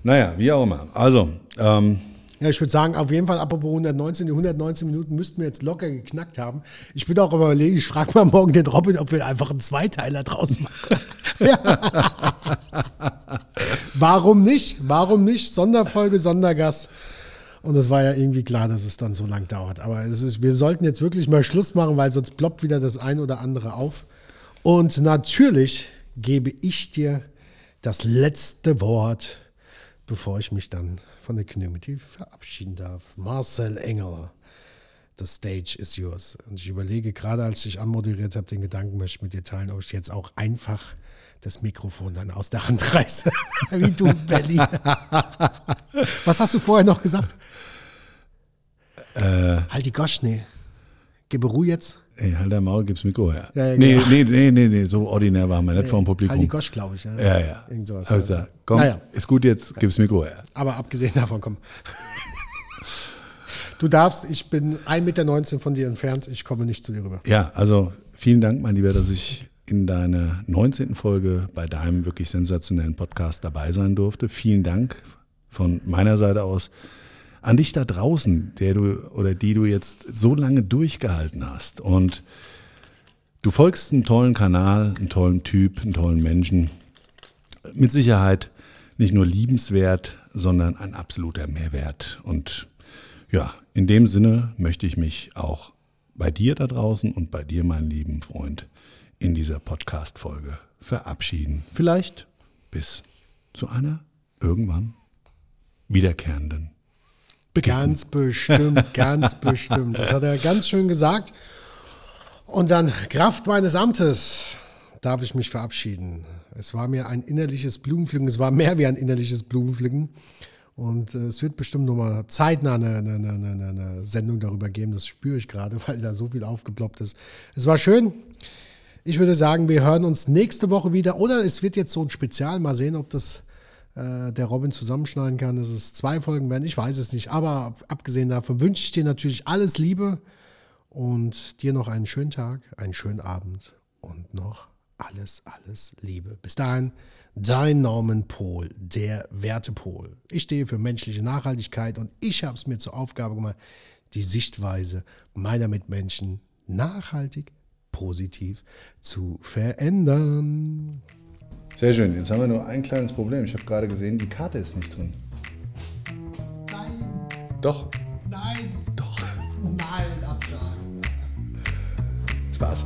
naja, wie auch immer. Also, ähm,
Ja, ich würde sagen, auf jeden Fall, apropos 119, die 119 Minuten müssten wir jetzt locker geknackt haben. Ich bin auch überlegen, ich frage mal morgen den Robin, ob wir einfach einen Zweiteiler draus machen. <laughs> Warum nicht? Warum nicht? Sonderfolge, Sondergast. Und es war ja irgendwie klar, dass es dann so lang dauert. Aber ist, wir sollten jetzt wirklich mal Schluss machen, weil sonst ploppt wieder das ein oder andere auf. Und natürlich gebe ich dir das letzte Wort, bevor ich mich dann von der Community verabschieden darf. Marcel Engel, the stage is yours. Und ich überlege gerade, als ich anmoderiert habe, den Gedanken möchte ich mit dir teilen, ob ich jetzt auch einfach das Mikrofon dann aus der Hand reiße, <laughs> wie du Berlin. <laughs> Was hast du vorher noch gesagt?
Äh.
halt die Gosch, nee. Gebe Ruhe jetzt.
Ey, halt dein Maul, gib's Mikro her.
Ja, ja,
nee,
genau.
nee, nee, nee, nee, so ordinär waren wir nicht vor dem Publikum.
Halt die Gosch, glaube ich. Ja,
ja, ja.
Irgend sowas.
Hab ich gesagt, komm,
Naja.
ist gut jetzt, gib's Mikro her.
Aber abgesehen davon, komm. <laughs> Du darfst, ich bin 1,19 Meter von dir entfernt, ich komme nicht zu dir rüber.
Ja, also vielen Dank, mein Lieber, dass ich in deiner 19. Folge bei deinem wirklich sensationellen Podcast dabei sein durfte. Vielen Dank von meiner Seite aus an dich da draußen, der du oder die du jetzt so lange durchgehalten hast. Und du folgst einem tollen Kanal, einem tollen Typ, einem tollen Menschen. Mit Sicherheit nicht nur liebenswert, sondern ein absoluter Mehrwert. Und ja, in dem Sinne möchte ich mich auch bei dir da draußen und bei dir, mein lieben Freund, in dieser Podcast-Folge verabschieden. Vielleicht bis zu einer irgendwann wiederkehrenden Begegnung.
Ganz bestimmt, ganz <laughs> bestimmt. Das hat er ganz schön gesagt. Und dann, Kraft meines Amtes, darf ich mich verabschieden. Es war mir ein innerliches Blumenpflücken, es war mehr wie ein innerliches Blumenpflücken. Und äh, es wird bestimmt nochmal zeitnah eine, eine, eine, eine Sendung darüber geben. Das spüre ich gerade, <laughs> weil da so viel aufgeploppt ist. Es war schön. Ich würde sagen, wir hören uns nächste Woche wieder. Oder es wird jetzt so ein Spezial. Mal sehen, ob das äh, der Robin zusammenschneiden kann, dass es zwei Folgen werden. Ich weiß es nicht. Aber ab- abgesehen davon wünsche ich dir natürlich alles Liebe und dir noch einen schönen Tag, einen schönen Abend und noch alles, alles Liebe. Bis dahin, dein Norman Pohl, der Wertepol. Ich stehe für menschliche Nachhaltigkeit und ich habe es mir zur Aufgabe gemacht, die Sichtweise meiner Mitmenschen nachhaltig, positiv zu verändern.
Sehr schön. Jetzt haben wir nur ein kleines Problem. Ich habe gerade gesehen, die Karte ist nicht drin.
Nein,
Doch.
nein,
Doch.
nein, abschlagen.
Spaß.